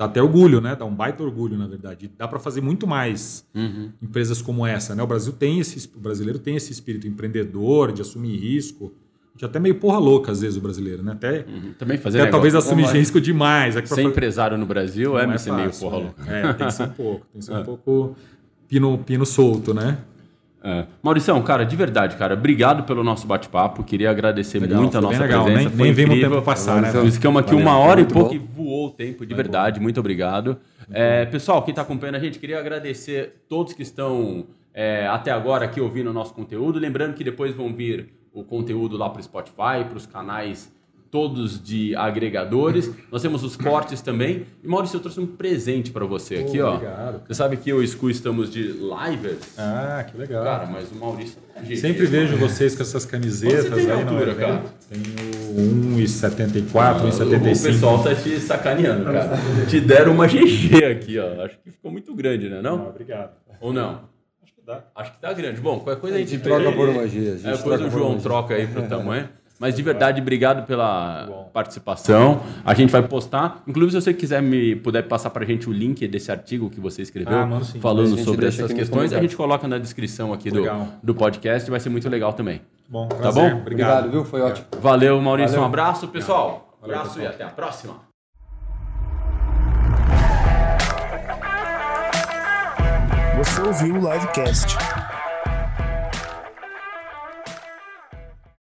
dá até orgulho, né? Dá um baita orgulho, na verdade. Dá para fazer muito mais Uhum. empresas como essa, né? O Brasil tem esse, o brasileiro tem esse espírito empreendedor, de assumir risco. A gente é até meio porra louca, às vezes, o brasileiro, né? Até, Uhum. Também fazer até negócio. talvez assumir mas- risco demais. É pra Ser fazer- empresário no Brasil é, não ser meio fácil, porra né? louca. É, tem que ser um pouco. Tem que ser um *laughs* pouco pino, pino solto, né? É. Maurição, cara, de verdade, cara, obrigado pelo nosso bate-papo. Queria agradecer Legal, muito a nossa legal. presença. Nem- foi nem vimos o tempo passar, né? Nós ficamos aqui Valeu, uma hora e pouco bom. O tempo, de verdade. Muito obrigado. É, pessoal, quem está acompanhando a gente, queria agradecer todos que estão é, até agora aqui ouvindo o nosso conteúdo. Lembrando que depois vão vir o conteúdo lá para o Spotify, para os canais todos de agregadores. Nós temos os cortes também. E Maurício, eu trouxe um presente para você aqui, ó. obrigado. Você sabe que eu e o Scu estamos de livers. Ah, que legal. Cara, mas o Maurício é gente. Sempre vejo vocês com essas camisetas Você tem aí altura, evento. cara? Tenho 1,74, Ah, O 1,75. pessoal tá te sacaneando, cara. te deram uma GG aqui, ó. Acho que ficou muito grande, né? Ah, Não? obrigado. Ou não? Acho que dá. Acho que tá grande. Bom, qualquer coisa a A gente gente troca por uma G. A gente É, depois troca o João troca aí pro tamanho. *laughs* Mas de verdade, obrigado pela participação. A gente vai postar. Inclusive, se você quiser me puder passar pra gente o link desse artigo que você escreveu, Ah. A falando sobre essas questões, a gente coloca na descrição aqui do, Legal. do podcast. Vai ser muito legal também. Bom, Tá prazer. bom? Obrigado. Obrigado, viu? Foi ótimo. Valeu, Maurício. Valeu. Um abraço, pessoal. Valeu, abraço pessoal. e até a próxima. Você ouviu o Livecast.